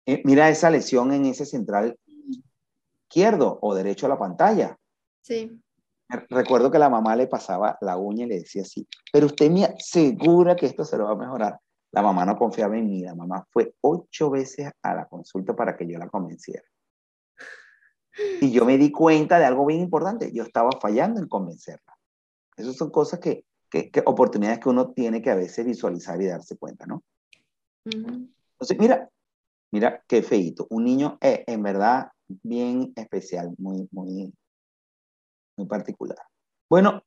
A: Eh, mira esa lesión en ese central izquierdo o derecho a la pantalla.
B: Sí.
A: Recuerdo que la mamá le pasaba la uña y le decía así, pero usted me asegura que esto se lo va a mejorar. La mamá no confiaba en mí, la mamá fue ocho veces a la consulta para que yo la convenciera. Y yo me di cuenta de algo bien importante, yo estaba fallando en convencerla. Esas son cosas que, que, oportunidades que uno tiene que a veces visualizar y darse cuenta, ¿no? Entonces, mira, mira qué feito. Un niño es en verdad bien especial, muy, muy, muy particular. Bueno,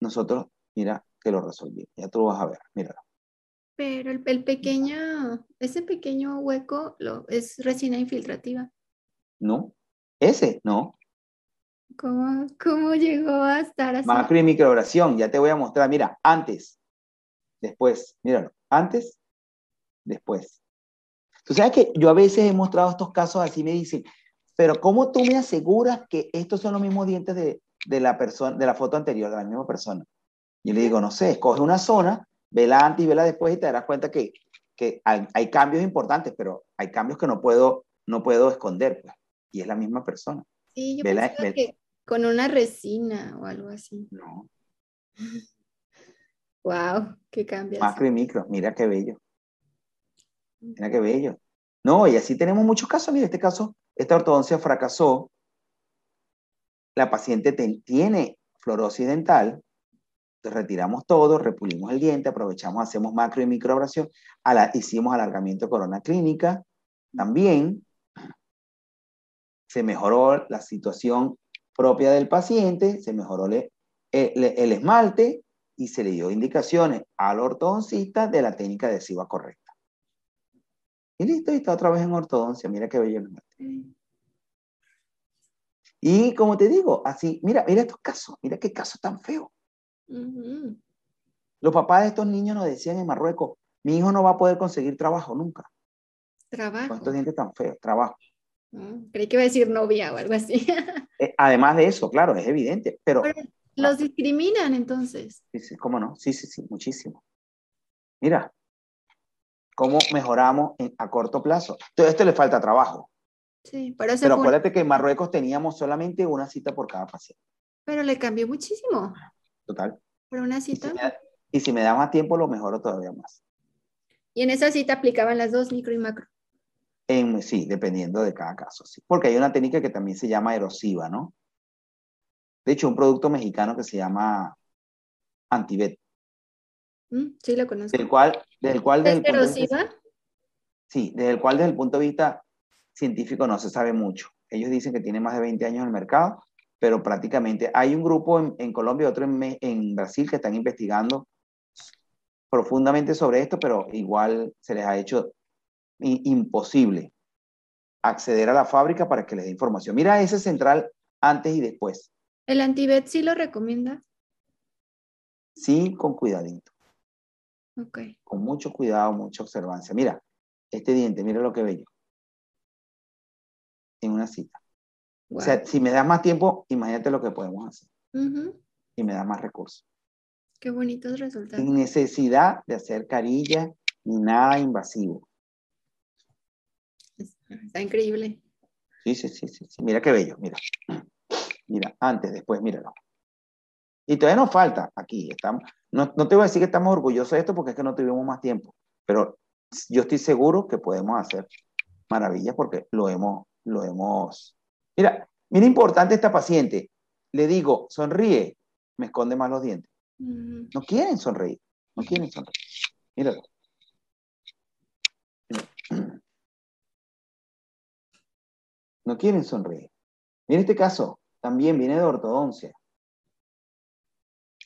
A: nosotros, mira que lo resolví. Ya tú lo vas a ver, míralo.
B: Pero el, pequeño, ese pequeño hueco lo, es resina infiltrativa.
A: No, ese no.
B: ¿Cómo, ¿Cómo, llegó a estar así?
A: Macro y microabrasión, ya te voy a mostrar. Mira, antes, después, míralo, antes, después. Tú sabes que yo a veces he mostrado estos casos así, me dicen, pero ¿cómo tú me aseguras que estos son los mismos dientes de, de la, persona, de la foto anterior, de la misma persona? Yo le digo, no sé, escoge una zona, vela antes y vela después y te darás cuenta que, que hay, hay, cambios importantes, pero hay cambios que no puedo, no puedo esconder, pues, y es la misma persona.
B: Sí, yo vela, que con una resina o algo así.
A: No.
B: Wow, qué cambia.
A: Macro y micro, mira qué bello. Mira qué bello. No, y así tenemos muchos casos. Mira, este caso, esta ortodoncia fracasó. La paciente tiene fluorosis dental. Retiramos todo, repulimos el diente, aprovechamos, hacemos macro y microabrasión. hicimos alargamiento corona clínica. También se mejoró la situación propia del paciente, se mejoró el, el esmalte y se le dio indicaciones al ortodoncista de la técnica adhesiva correcta. Y listo, y está otra vez en ortodoncia. Mira qué bello. Y como te digo, así, mira, mira estos casos, mira qué caso tan feo. Los papás de estos niños nos decían en Marruecos, mi hijo no va a poder conseguir trabajo nunca.
B: Trabajo.
A: Con estos dientes tan feos, trabajo.
B: Mm, creí que iba a decir novia o algo así.
A: Eh, además de eso, claro, es evidente, pero...
B: los discriminan entonces.
A: Sí, sí, cómo no, sí, sí, sí, muchísimo. Mira, cómo mejoramos a corto plazo. Todo esto le falta trabajo.
B: Sí,
A: pero, pero acuérdate que en Marruecos teníamos solamente una cita por cada paciente.
B: Pero le cambió muchísimo.
A: Total.
B: Por una cita.
A: Y si, me da, más tiempo, lo mejoro todavía más.
B: Y en esa cita aplicaban las dos, micro y macro.
A: En, sí, dependiendo de cada caso, sí. Porque hay una técnica que también se llama erosiva, ¿no? De hecho, un producto mexicano que se llama Antibet.
B: Mm, sí, lo conozco.
A: Del cual, del cual
B: ¿Es erosiva?
A: sí, desde el cual desde el punto de vista científico no se sabe mucho. Ellos dicen que tiene más de 20 años en el mercado, pero prácticamente hay un grupo en, en Colombia y otro en, en, Brasil que están investigando profundamente sobre esto, pero igual se les ha hecho imposible acceder a la fábrica para que les dé información. Mira ese central antes y después.
B: ¿El antibet sí lo recomienda?
A: Sí, con cuidadito.
B: Okay.
A: Con mucho cuidado, mucha observancia. Mira, este diente, mira lo que bello. En una cita. O sea, si me das más tiempo, imagínate lo que podemos hacer. Y me da más recursos.
B: Qué bonitos resultados.
A: Sin necesidad de hacer carilla ni nada invasivo.
B: Está increíble.
A: Sí, sí, sí, sí, sí. Mira qué bello, mira. Mira, antes, después, míralo. Y todavía nos falta aquí. Estamos, no, no, te voy a decir que estamos orgullosos de esto porque es que no tuvimos más tiempo, pero yo estoy seguro que podemos hacer maravillas porque lo hemos, lo hemos. Mira, mira importante esta paciente. Le digo, sonríe, me esconde más los dientes. No quieren sonreír, no quieren sonreír. Míralo. No quieren sonreír. Mira este caso, también viene de ortodoncia.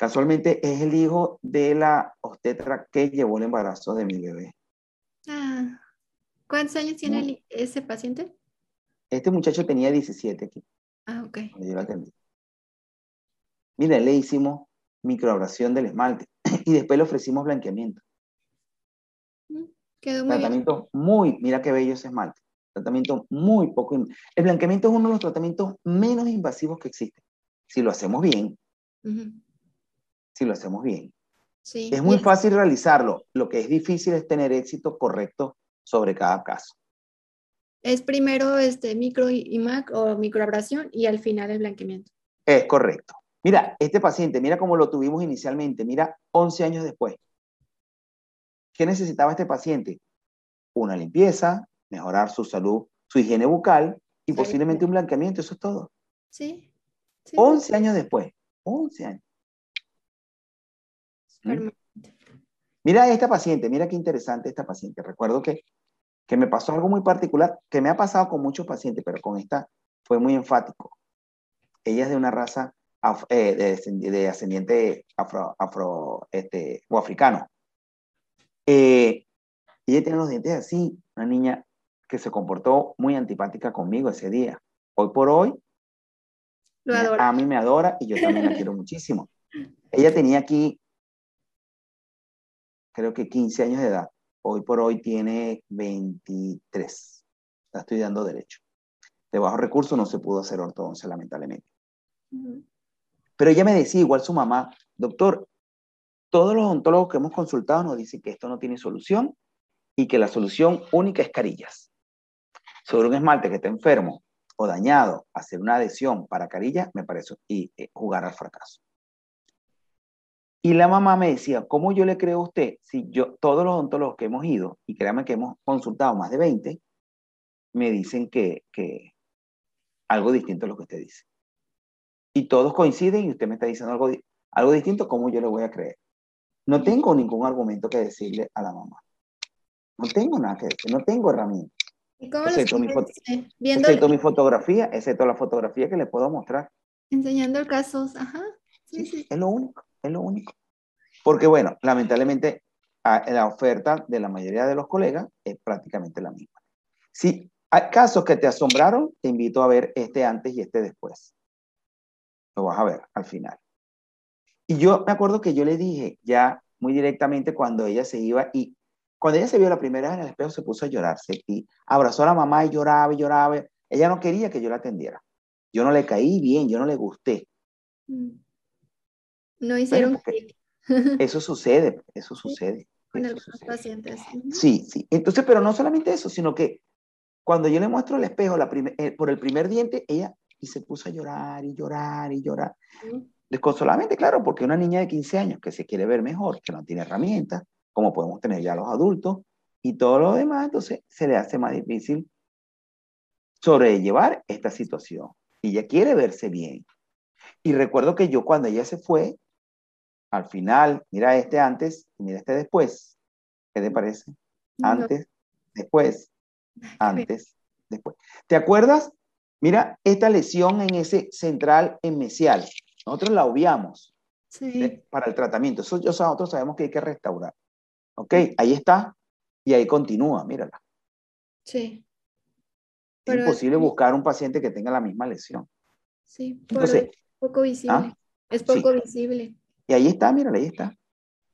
A: Casualmente es el hijo de la obstetra que llevó el embarazo de mi bebé.
B: Ah, ¿Cuántos años tiene ese paciente?
A: Este muchacho tenía 17 aquí.
B: Ah, ok.
A: yo lo atendí. Mira, le hicimos microabrasión del esmalte y después le ofrecimos blanqueamiento.
B: Mm, quedó muy
A: Tratamiento muy, mira qué bello ese esmalte. Tratamiento muy poco. El blanqueamiento es uno de los tratamientos menos invasivos que existen. Si lo hacemos bien, si lo hacemos bien.
B: Sí,
A: es muy fácil realizarlo. Lo que es difícil es tener éxito correcto sobre cada caso.
B: Es primero este micro y mac o microabrasión y al final el blanqueamiento.
A: Es correcto. Mira, este paciente, mira cómo lo tuvimos inicialmente, mira 11 años después. ¿Qué necesitaba este paciente? Una limpieza, mejorar su salud, su higiene bucal y posiblemente un blanqueamiento, eso es todo.
B: Sí.
A: 11 años después, 11 años. ¿Mm? Mira esta paciente, mira qué interesante esta paciente. Recuerdo que, que me pasó algo muy particular, que me ha pasado con muchos pacientes, pero con esta fue muy enfático. Ella es de una raza eh, de, ascendiente afro, afro este, o africano. Eh, ella tiene los dientes así, una niña que se comportó muy antipática conmigo ese día. Hoy por hoy, a mí me adora y yo también la quiero muchísimo. Ella tenía aquí, creo que 15 años de edad. Hoy por hoy tiene 23. Está estudiando Derecho. De bajo recursos no se pudo hacer ortodoncia, lamentablemente. Pero ella me decía, igual su mamá, doctor, todos los odontólogos que hemos consultado nos dicen que esto no tiene solución y que la solución única es carillas. Sobre un esmalte que está enfermo o dañado, hacer una adhesión para carillas me parece y eh, jugar al fracaso. Y la mamá me decía, ¿cómo yo le creo a usted si yo, todos los odontólogos que hemos ido, y créanme que hemos consultado más de 20, me dicen que, que algo distinto a lo que usted dice? Y todos coinciden y usted me está diciendo algo, algo distinto, ¿cómo yo le voy a creer? No tengo ningún argumento que decirle a la mamá. No tengo nada que decir, no tengo herramientas. ¿Y cómo excepto, mi, viendo excepto mi fotografía, excepto la fotografía que le puedo mostrar.
B: Enseñando casos, ajá.
A: Sí, sí, Es lo único, es lo único. Porque bueno, lamentablemente la oferta de la mayoría de los colegas es prácticamente la misma. Si hay casos que te asombraron, te invito a ver este antes y este después. Lo vas a ver al final. Y yo me acuerdo que yo le dije ya muy directamente cuando ella se iba y cuando ella se vio la primera vez en el espejo se puso a llorarse y abrazó a la mamá y lloraba y lloraba. Ella no quería que yo la atendiera. Yo no le caí bien, yo no le gusté. Mm.
B: No hicieron
A: Eso sucede, eso sucede. Con algunos pacientes. Sí, sí. Entonces, pero no solamente eso, sino que cuando yo le muestro el espejo la eh, por el primer diente, ella y se puso a llorar y llorar y llorar. Desconsoladamente, claro, porque una niña de 15 años que se quiere ver mejor, que no tiene herramientas, como podemos tener ya los adultos, y todo lo demás, entonces se le hace más difícil sobrellevar esta situación. Y ella quiere verse bien. Y recuerdo que yo cuando ella se fue, al final, mira este antes y mira este después. ¿Qué te parece? Antes, después, antes, después. ¿Te acuerdas? Mira esta lesión en ese central en mesial. Nosotros la obviamos para el tratamiento. Eso nosotros sabemos que hay que restaurar. ¿Ok? Ahí está y ahí continúa, mírala. Sí. es imposible buscar un paciente que tenga la misma lesión.
B: Sí, Entonces, es poco visible. ¿ah? Es poco visible.
A: Y ahí está, mírala, ahí está.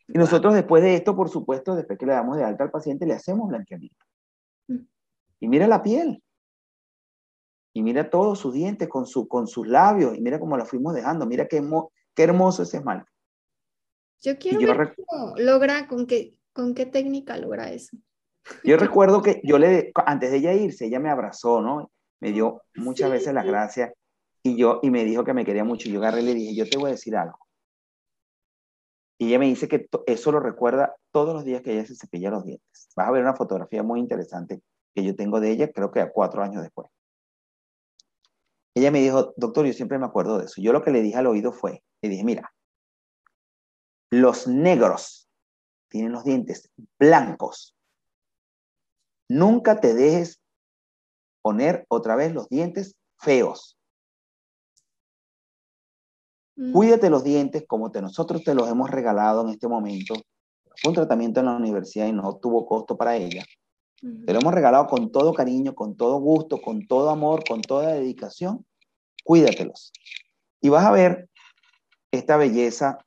A: Y nosotros después de esto, por supuesto, después que le damos de alta al paciente, le hacemos blanqueamiento. Mm. Y mira la piel. Y mira todos sus dientes con, su, con sus labios. Y mira cómo la fuimos dejando. Mira qué, qué hermoso ese esmalte.
B: Yo quiero ver cómo logra, con qué, con qué técnica logra eso.
A: Yo recuerdo que yo le, antes de ella irse, ella me abrazó, ¿no? Me dio muchas veces las gracias y yo, y me dijo que me quería mucho. Yo agarré y le dije, yo te voy a decir algo. Y ella me dice que eso lo recuerda todos los días que ella se cepilla los dientes. Vas a ver una fotografía muy interesante que yo tengo de ella, creo que a cuatro años después. Ella me dijo, doctor, yo siempre me acuerdo de eso. Yo lo que le dije al oído fue, le dije, mira, los negros tienen los dientes blancos. Nunca te dejes poner otra vez los dientes feos. Mm. Cuídate los dientes como te, nosotros te los hemos regalado en este momento. Fue un tratamiento en la universidad y no tuvo costo para ella. Te lo hemos regalado con todo cariño, con todo gusto, con todo amor, con toda dedicación. Cuídatelos. Y vas a ver esta belleza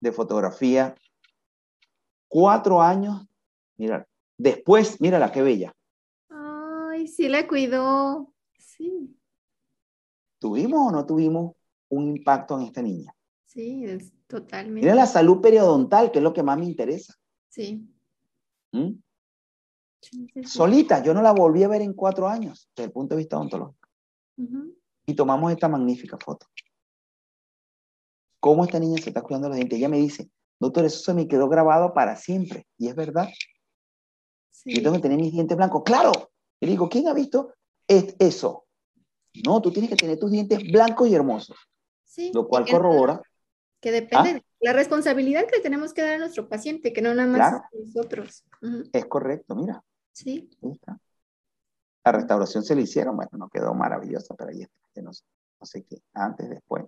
A: de fotografía. Cuatro años, mira, después, mírala qué bella.
B: Ay, sí la cuidó. Sí.
A: ¿Tuvimos o no tuvimos un impacto en esta niña?
B: Sí, es totalmente.
A: Mira la salud periodontal, que es lo que más me interesa.
B: Sí.
A: ¿Mm? Solita, yo no la volví a ver en cuatro años, desde el punto de vista odontológico. Y tomamos esta magnífica foto. ¿Cómo esta niña se está cuidando los dientes? Ella me dice, doctor, eso se me quedó grabado para siempre. Y es verdad. Yo tengo que tener mis dientes blancos. ¡Claro! Y le digo, ¿quién ha visto eso? No, tú tienes que tener tus dientes blancos y hermosos. Lo cual corrobora.
B: Que depende ¿Ah? de la responsabilidad que tenemos que dar a nuestro paciente, que no nada más a nosotros.
A: Es correcto, mira.
B: Sí.
A: La restauración se le hicieron, bueno, no quedó maravillosa, pero ahí está. no, sé qué, antes, después,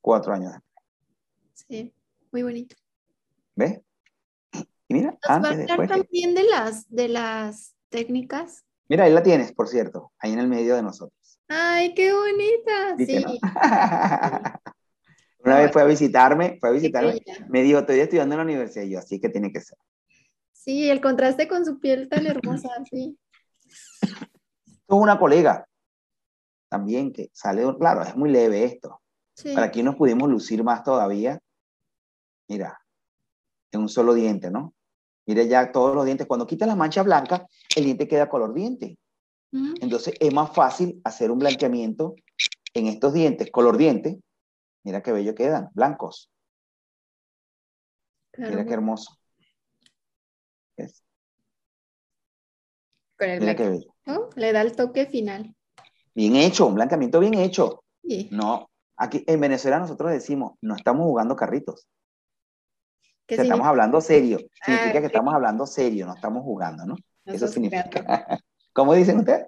A: cuatro años después.
B: Sí, muy bonito.
A: ¿Ves? Y mira, antes, después.
B: también de las, de las técnicas?
A: Mira, ahí la tienes, por cierto, ahí en el medio de nosotros.
B: ¡Ay, qué bonita! Sí.
A: Una vez fue a visitarme, fue a visitarme, me dijo, estoy estudiando en la universidad, y yo, así que tiene que ser.
B: Sí, el contraste con su piel tan hermosa, sí.
A: Tuvo una colega también que sale, claro, es muy leve esto. Para aquí nos pudimos lucir más todavía. Mira, en un solo diente, ¿no? Mire ya todos los dientes. Cuando quita la mancha blanca, el diente queda color diente. Entonces es más fácil hacer un blanqueamiento en estos dientes, color diente. Mira qué bello quedan, blancos. Mira qué hermoso.
B: Mira qué bello. Le da el toque final.
A: Bien hecho, un blanqueamiento bien hecho. No, aquí en Venezuela nosotros decimos, no estamos jugando carritos. estamos hablando serio. Significa ah, que estamos hablando serio, no estamos jugando, ¿no? Eso significa. ¿Cómo dicen ustedes?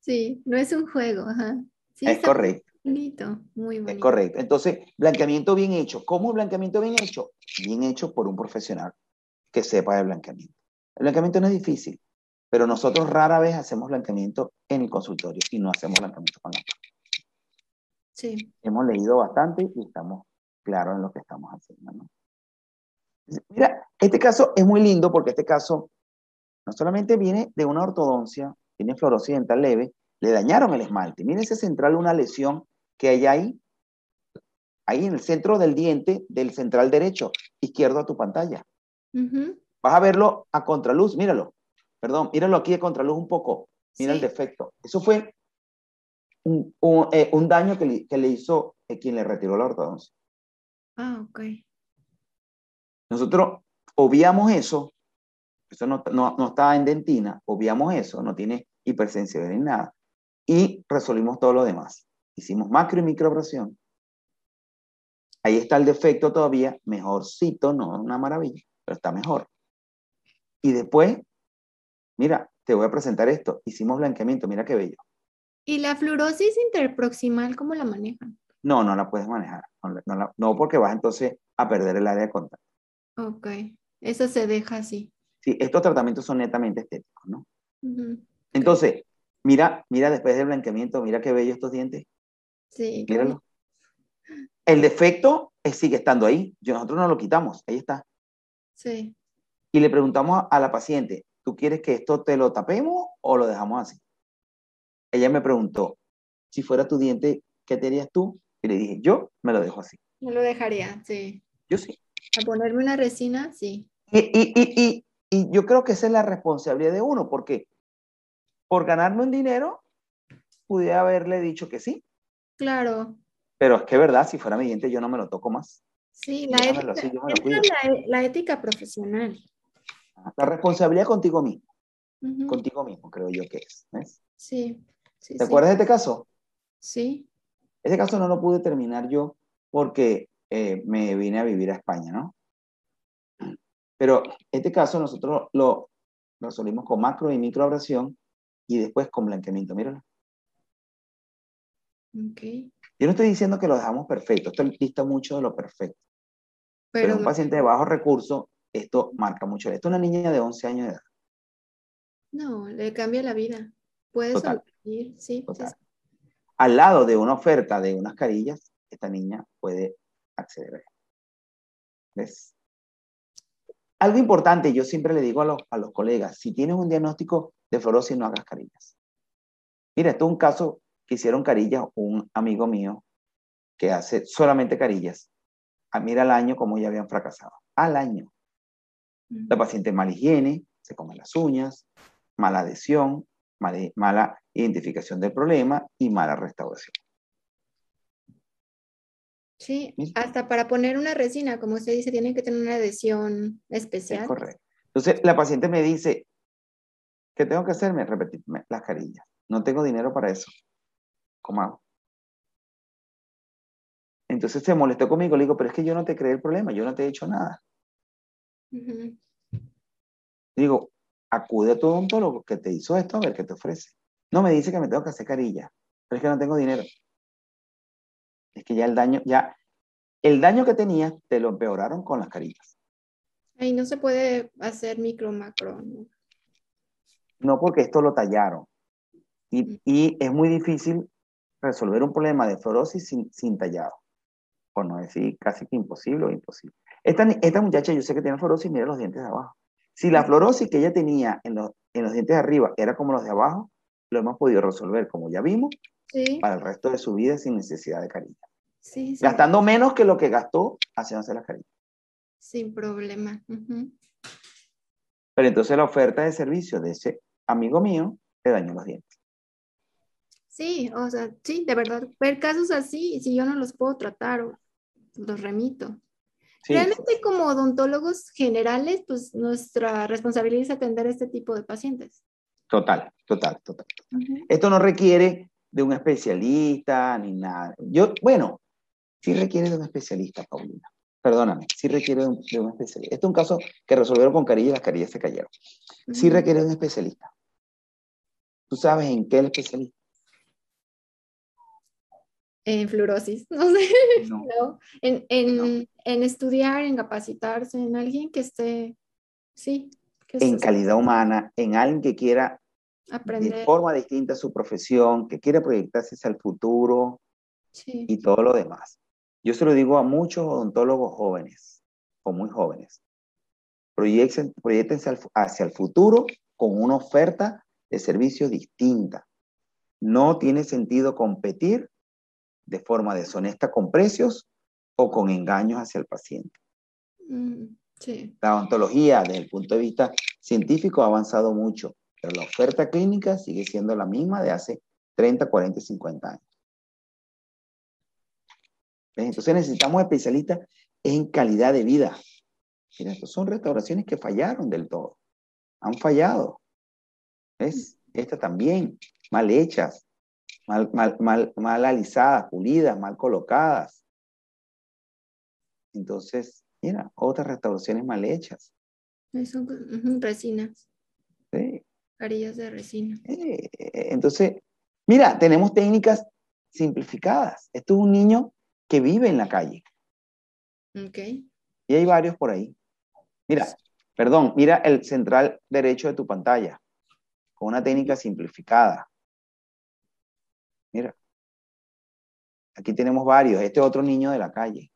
B: Sí, no es un juego, ajá.
A: es correcto.
B: Bonito, muy bonito.
A: Es correcto. Entonces, blanqueamiento bien hecho. ¿Cómo blanqueamiento bien hecho? Bien hecho por un profesional que sepa de blanqueamiento. El blanqueamiento no es difícil, pero nosotros rara vez hacemos blanqueamiento en el consultorio y no hacemos blanqueamiento con la
B: Sí.
A: Hemos leído bastante y estamos claros en lo que estamos haciendo. ¿no? Mira, este caso es muy lindo porque este caso no solamente viene de una ortodoncia, tiene fluorosis dental leve, le dañaron el esmalte. Miren ese central, una lesión que hay ahí, ahí en el centro del diente del central derecho, izquierdo a tu pantalla. Vas a verlo a contraluz, míralo. Perdón, míralo aquí a contraluz un poco. Mira el defecto. Eso fue un, eh, daño que le, que le hizo eh, quien le retiró la ortodoncia.
B: Ah, ok.
A: Nosotros obviamos eso eso no, no, está en dentina, obviamos eso, no tiene hipersensibilidad ni nada, y resolvimos todo lo demás. Hicimos macro y microabrasión. Ahí está el defecto todavía, mejorcito, no es una maravilla, pero está mejor. Y después, mira, te voy a presentar esto. Hicimos blanqueamiento, mira qué bello.
B: ¿Y la fluorosis interproximal cómo la manejan?
A: No, no la puedes manejar. No, no porque vas entonces a perder el área de contacto.
B: Ok, eso se deja así.
A: Sí, estos tratamientos son netamente estéticos, ¿no? Entonces, mira, mira después del blanqueamiento, mira qué bello estos dientes.
B: Sí.
A: Míralo. El defecto sigue estando ahí. Nosotros no lo quitamos, ahí está.
B: Sí.
A: Y le preguntamos a la paciente, ¿tú quieres que esto te lo tapemos o lo dejamos así? Ella me preguntó, si fuera tu diente, ¿qué te harías tú? Y le dije, yo me lo dejo así.
B: Me lo dejaría, sí.
A: Yo sí.
B: A ponerme una resina, sí.
A: Y, y, y, y yo creo que esa es la responsabilidad de uno, porque por ganarme un dinero, pudiera haberle dicho que sí.
B: Claro.
A: Pero es que verdad, si fuera mi diente, yo no me lo toco más.
B: Sí, la, ética, la, ética, profesional.
A: La responsabilidad contigo mismo. Contigo mismo, creo yo que es.
B: Sí,
A: ¿Te acuerdas de este caso?
B: Sí.
A: Ese caso no lo pude terminar yo porque eh, me vine a vivir a España, ¿no? Pero este caso nosotros lo resolvimos con macro y microabrasión y después con blanqueamiento. Míralo.
B: Okay.
A: Yo no estoy diciendo que lo dejamos perfecto, esto dista mucho de lo perfecto. Pero, en un paciente de bajo recurso, esto marca mucho. Esto es una niña de 11 años de edad.
B: No, le cambia la vida. Puede sí,
A: Al lado de una oferta de unas carillas, esta niña puede acceder a ¿Ves? Algo importante, yo siempre le digo a los, a los colegas, si tienes un diagnóstico de fluorosis, no hagas carillas. Mira, esto es un caso que hicieron carillas un amigo mío que hace solamente carillas. A ah, mira al año como ya habían fracasado. Al año. La paciente mala higiene, se come las uñas, mala adhesión, mala identificación del problema y mala restauración.
B: Sí, hasta para poner una resina, como usted dice, tiene que tener una adhesión especial.
A: correcto. Entonces, la paciente me dice, ¿qué tengo que hacerme? Repetirme las carillas. No tengo dinero para eso. ¿Cómo hago? Entonces se molestó conmigo, le digo, pero es que yo no te creé el problema, yo no te he hecho nada. Digo, acude a tu odontólogo que te hizo esto a ver qué te ofrece. No me dice que me tengo que hacer carilla, pero es que no tengo dinero es que ya el daño, ya el daño que tenías te lo empeoraron con las carillas.
B: Ahí no se puede hacer micro, macro. No,
A: no porque esto lo tallaron. Y, mm. y, es muy difícil resolver un problema de fluorosis sin, sin tallado. Por no decir casi que imposible o imposible. Esta, esta muchacha yo sé que tiene fluorosis, mira los dientes de abajo. Si la fluorosis que ella tenía en los, en los dientes de arriba era como los de abajo, lo hemos podido resolver, como ya vimos, para el resto de su vida sin necesidad de cariño. Sí, Gastando menos que lo que gastó haciéndose la carita.
B: Sin problema.
A: Pero entonces la oferta de servicio de ese amigo mío le dañó los dientes.
B: Sí, o sea, sí, de verdad, ver casos así, si yo no los puedo tratar, los remito. Realmente como odontólogos generales, pues nuestra responsabilidad es atender este tipo de pacientes.
A: Total, total, total. Esto no requiere de un especialista ni nada. Yo, bueno, sí requiere de un especialista, Paulina. Perdóname, sí requiere de un, especialista. Este es un caso que resolvieron con carilla y las carillas se cayeron. Sí requiere de un especialista. ¿Tú sabes en qué el especialista?
B: En fluorosis, no sé. No. En, en, en, estudiar, en capacitarse, en alguien que esté, sí.
A: en calidad humana, en alguien que quiera Aprender. de forma distinta su profesión, que quiera proyectarse hacia el futuro y todo lo demás. Yo se lo digo a muchos odontólogos jóvenes o muy jóvenes. Proyectense hacia el futuro con una oferta de servicio distinta. No tiene sentido competir de forma deshonesta con precios o con engaños hacia el paciente. Mm, la odontología, desde el punto de vista científico, ha avanzado mucho, pero la oferta clínica sigue siendo la misma de hace 30, 40 y 50 años. Entonces necesitamos especialistas en calidad de vida. Mira, son restauraciones que fallaron del todo. Han fallado. ¿Ves? Estas también, mal hechas, mal, mal, mal, mal alisadas, pulidas, mal colocadas. Entonces, mira, otras restauraciones mal hechas.
B: Son resinas. Sí. Carillas de resina.
A: entonces, mira, tenemos técnicas simplificadas. Esto es un niño que vive en la calle.
B: Ok.
A: Y hay varios por ahí. Mira, perdón, mira el central derecho de tu pantalla, con una técnica simplificada. Mira. Aquí tenemos varios. Este otro niño de la calle.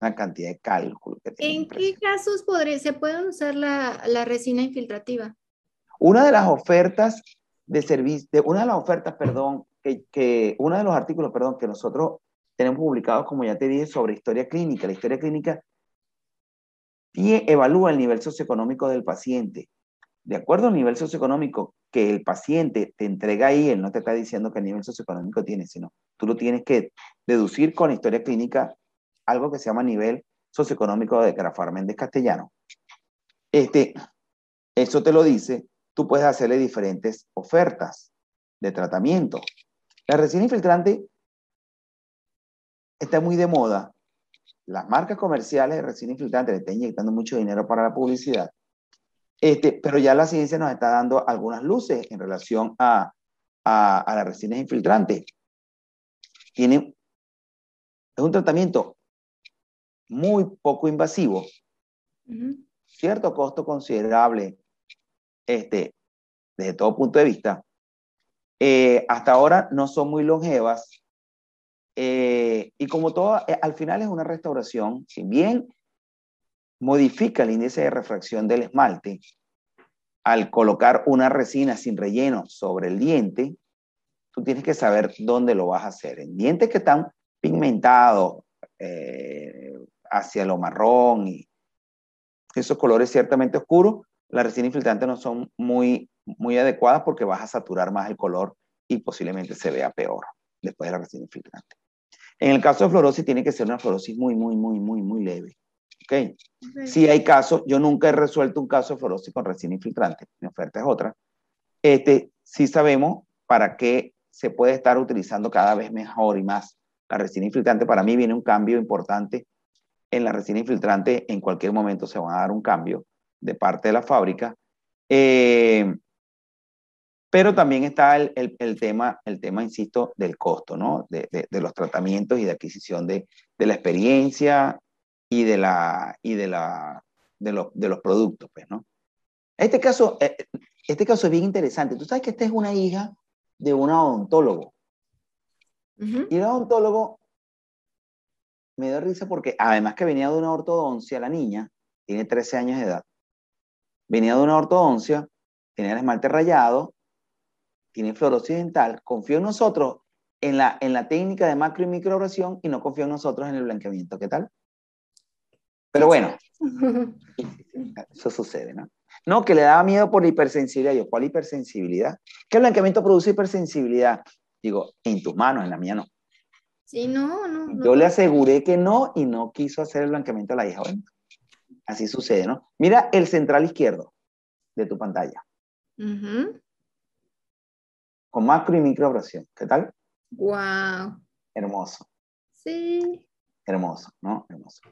A: Una cantidad de cálculo.
B: ¿En qué casos se puede usar la, la, resina infiltrativa?
A: Una de las ofertas de servicio, una de las ofertas, perdón, que, uno de los artículos, perdón, que nosotros tenemos publicados, como ya te dije, sobre historia clínica. La historia clínica evalúa el nivel socioeconómico del paciente. De acuerdo al nivel socioeconómico que el paciente te entrega ahí, él no te está diciendo qué nivel socioeconómico tiene, sino tú lo tienes que deducir con la historia clínica, algo que se llama nivel socioeconómico de Grafar Méndez Castellano. Este, eso te lo dice, tú puedes hacerle diferentes ofertas de tratamiento. La resina infiltrante está muy de moda. Las marcas comerciales de resina infiltrante le están inyectando mucho dinero para la publicidad. Este, pero ya la ciencia nos está dando algunas luces en relación a, a, a la resina infiltrante. Tiene, es un tratamiento muy poco invasivo, cierto costo considerable este, desde todo punto de vista, eh, hasta ahora no son muy longevas. Eh, y como todo, eh, al final es una restauración, si bien modifica el índice de refracción del esmalte, al colocar una resina sin relleno sobre el diente, tú tienes que saber dónde lo vas a hacer. En dientes que están pigmentados hacia lo marrón y esos colores ciertamente oscuros, la resina infiltrante no son muy muy adecuadas porque vas a saturar más el color y posiblemente se vea peor después de la resina infiltrante. En el caso de fluorosis tiene que ser una fluorosis muy, muy, muy, muy, muy leve. ¿Ok? Si hay casos, yo nunca he resuelto un caso de fluorosis con resina infiltrante, mi oferta es otra. Este, sí sabemos para qué se puede estar utilizando cada vez mejor y más la resina infiltrante. Para mí viene un cambio importante en la resina infiltrante. En cualquier momento se va a dar un cambio de parte de la fábrica. Eh, pero también está el, el, tema, el tema, insisto, del costo, ¿no? De, de, los tratamientos y de adquisición de, de, la experiencia y de la y de la de los, de los productos, pues, ¿no? Este caso, eh, este caso es bien interesante. Tú sabes que esta es una hija de un odontólogo. Y el odontólogo me da risa porque además que venía de una ortodoncia, la niña, tiene 13 años de edad, venía de una ortodoncia, tenía el esmalte rayado, tiene fluorosis dental, confió en nosotros en la, en la técnica de macro y microabrasión y no confió en nosotros en el blanqueamiento. ¿Qué tal? Pero bueno, eso sucede, ¿no? No, que le daba miedo por la hipersensibilidad. Yo, ¿cuál hipersensibilidad? ¿Qué blanqueamiento produce hipersensibilidad? Digo, en tus manos, en la mía no.
B: Sí, no, no.
A: Yo le aseguré que no y no quiso hacer el blanqueamiento a la hija. Bueno, así sucede, ¿no? Mira el central izquierdo de tu pantalla. Con macro y microabrasión. ¿Qué tal?
B: Wow.
A: Hermoso.
B: Sí.
A: Hermoso, ¿no? Hermoso.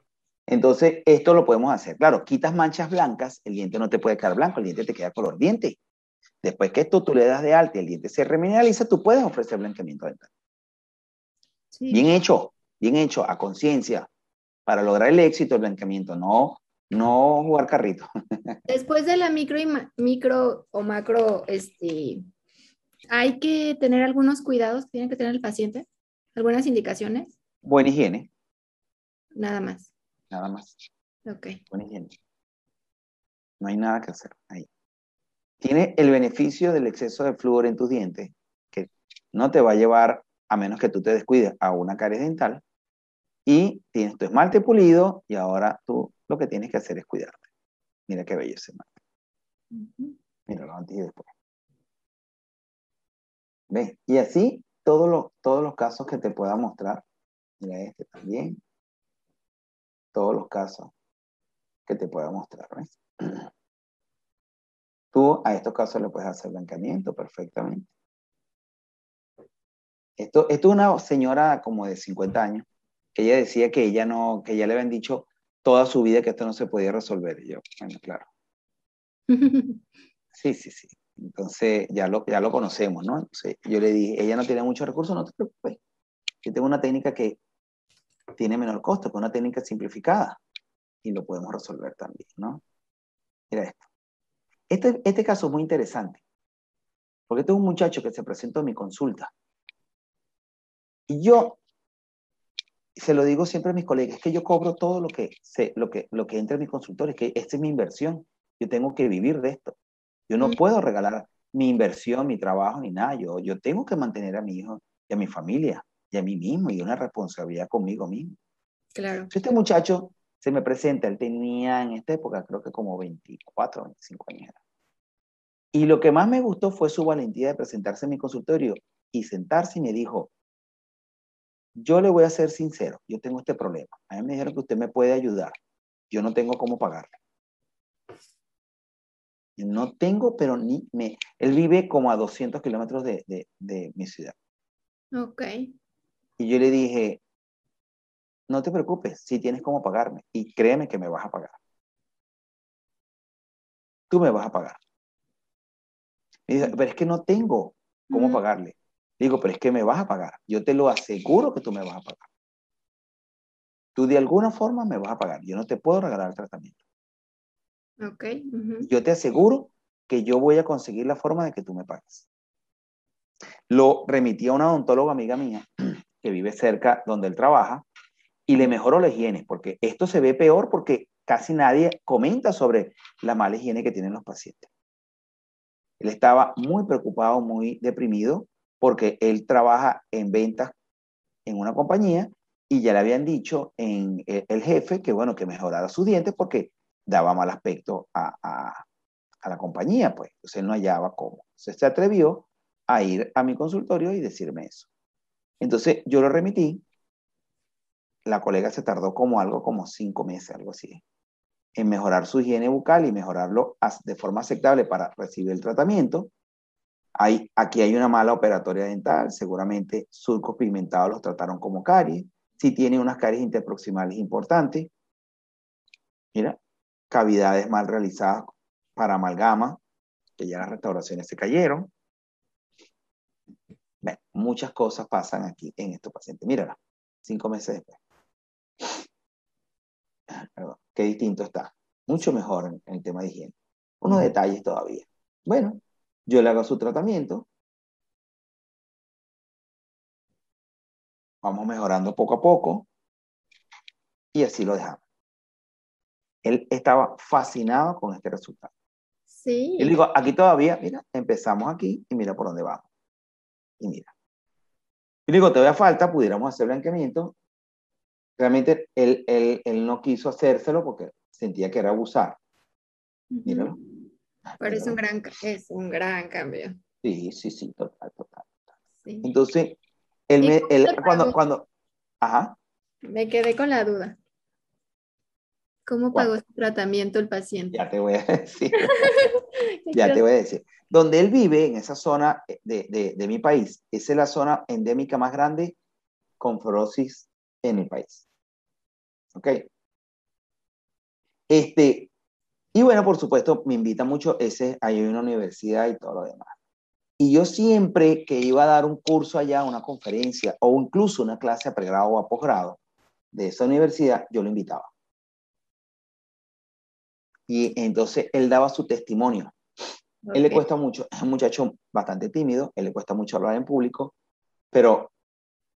A: Entonces, esto lo podemos hacer. Claro, quitas manchas blancas, el diente no te puede quedar blanco, el diente te queda color diente. Después que esto tú le das de alta y el diente se remineraliza, tú puedes ofrecer blanqueamiento dental. Bien hecho, bien hecho, a conciencia, para lograr el éxito del blanqueamiento, no, no jugar carrito.
B: Después de la micro, y micro o macro, este, hay que tener algunos cuidados que tiene que tener el paciente, algunas indicaciones.
A: Buena higiene.
B: Nada más
A: nada más.
B: Ok.
A: No hay nada que hacer ahí. Tiene el beneficio del exceso de flúor en tus dientes, que no te va a llevar, a menos que tú te descuides, a una caries dental. Y tienes tu esmalte pulido y ahora tú lo que tienes que hacer es cuidarte. Mira qué bello ese esmalte. Mira lo antes y después. ¿Ves? Y así todos los, todos los casos que te pueda mostrar. Mira este también todos los casos que te pueda mostrar. ¿ves? Tú a estos casos le puedes hacer blanqueamiento perfectamente. Esto, esto es una señora como de 50 años, que ella decía que ella no, que ya le habían dicho toda su vida que esto no se podía resolver. Y yo, bueno, claro. Sí, sí, sí. Entonces ya lo, ya lo conocemos, ¿no? yo le dije, ella no tiene muchos recursos, no te preocupes. Yo tengo una técnica que tiene menor costo, con una técnica simplificada. Y lo podemos resolver también, ¿no? Mira esto. Este, este caso es muy interesante, porque este es un muchacho que se presentó en mi consulta. Y yo se lo digo siempre a mis colegas, es que yo cobro todo lo que, se, lo que, lo que entra en mis consultores, que esta es mi inversión. Yo tengo que vivir de esto. Yo no puedo regalar mi inversión, mi trabajo, ni nada. Yo, yo tengo que mantener a mi hijo y a mi familia y a mí mismo y una responsabilidad conmigo mismo.
B: Claro.
A: Este muchacho se me presenta, él tenía en esta época creo que como 24, 25 años. Y lo que más me gustó fue su valentía de presentarse en mi consultorio y sentarse y me dijo, yo le voy a ser sincero, yo tengo este problema. A mí me dijeron que usted me puede ayudar. Yo no tengo cómo pagarle. No tengo, pero ni me... Él vive como a 200 kilómetros de, de, de mi ciudad.
B: Ok.
A: Y yo le dije, no te preocupes, si tienes cómo pagarme. Y créeme que me vas a pagar. Tú me vas a pagar. dice, pero es que no tengo cómo pagarle. Digo, pero es que me vas a pagar. Yo te lo aseguro que tú me vas a pagar. Tú de alguna forma me vas a pagar. Yo no te puedo regalar el tratamiento.
B: Ok.
A: Yo te aseguro que yo voy a conseguir la forma de que tú me pagues. Lo remití a una odontóloga amiga mía que vive cerca donde él trabaja y le mejoró la higiene, porque esto se ve peor porque casi nadie comenta sobre la mala higiene que tienen los pacientes. Él estaba muy preocupado, muy deprimido, porque él trabaja en ventas en una compañía y ya le habían dicho en el jefe que bueno, que mejorara sus dientes porque daba mal aspecto a, a la compañía, pues. Entonces él no hallaba cómo. Entonces se atrevió a ir a mi consultorio y decirme eso. Entonces yo lo remití, la colega se tardó como algo, como cinco meses, algo así, en mejorar su higiene bucal y mejorarlo de forma aceptable para recibir el tratamiento. Hay, aquí hay una mala operatoria dental, seguramente surcos pigmentados los trataron como caries, si tiene unas caries interproximales importantes, mira, cavidades mal realizadas para amalgama, que ya las restauraciones se cayeron, muchas cosas pasan aquí en estos pacientes. Mírala, cinco meses después. perdón, qué distinto está. Mucho mejor en, el tema de higiene. Unos detalles todavía. Bueno, yo le hago su tratamiento. Vamos mejorando poco a poco. Y así lo dejamos. Él estaba fascinado con este resultado.
B: Sí.
A: Y le digo, aquí todavía, mira, empezamos aquí y mira por dónde vamos. Y mira. Y le digo, todavía falta, pudiéramos hacer blanqueamiento. Realmente él, él, él no quiso hacérselo porque sentía que era abusar. Míralo.
B: Pero es un, gran, es un gran cambio.
A: Sí, sí, sí, total, total. Entonces, él, me, él cuando, cuando, ajá.
B: Me quedé con la duda. ¿Cómo pagó su tratamiento el paciente?
A: Ya te voy a decir. ya te voy a decir. Donde él vive, en esa zona de, de, de mi país, esa es la zona endémica más grande con fibrosis en el país. ¿Ok? Este, y bueno, por supuesto, me invita mucho, ese, hay una universidad y todo lo demás. Y yo siempre que iba a dar un curso allá, una conferencia o incluso una clase a pregrado o a posgrado de esa universidad, yo lo invitaba. Y entonces él daba su testimonio. Él le cuesta mucho, es un muchacho bastante tímido, él le cuesta mucho hablar en público, pero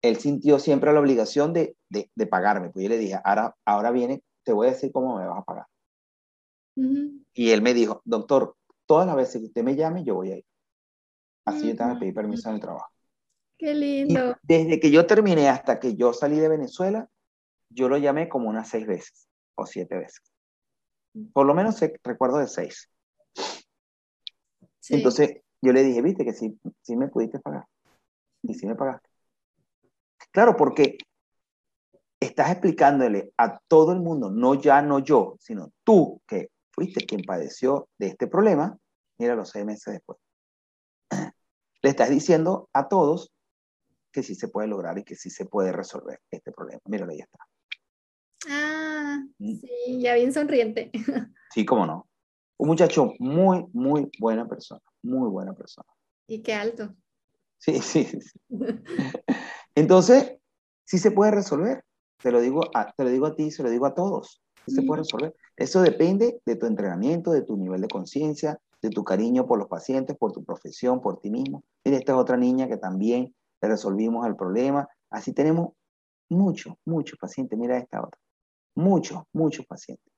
A: él sintió siempre la obligación de, de, de pagarme. Pues yo le dije, ahora, ahora viene, te voy a decir cómo me vas a pagar. Y él me dijo, doctor, todas las veces que usted me llame, yo voy a ir. Así yo también pedí permiso en el trabajo.
B: Qué lindo.
A: desde que yo terminé hasta que yo salí de Venezuela, yo lo llamé como unas seis veces o siete veces. Por lo menos recuerdo de seis. Entonces yo le dije, viste que sí, sí me pudiste pagar. Y sí me pagaste. Claro, porque estás explicándole a todo el mundo, no ya, no yo, sino tú, que fuiste quien padeció de este problema, mira los seis meses después. Le estás diciendo a todos que sí se puede lograr y que sí se puede resolver este problema. Míralo, ya está.
B: Ah, mm. sí, ya bien sonriente.
A: Sí, cómo no. Un muchacho muy, muy buena persona, muy buena persona.
B: Y qué alto.
A: Sí, sí, sí. Entonces, sí se puede resolver. Te lo digo a, te lo digo a ti, se lo digo a todos. Sí se puede resolver. Eso depende de tu entrenamiento, de tu nivel de conciencia, de tu cariño por los pacientes, por tu profesión, por ti mismo. Mira, esta es otra niña que también le resolvimos el problema. Así tenemos muchos, muchos pacientes. Mira esta otra. Muchos, muchos pacientes.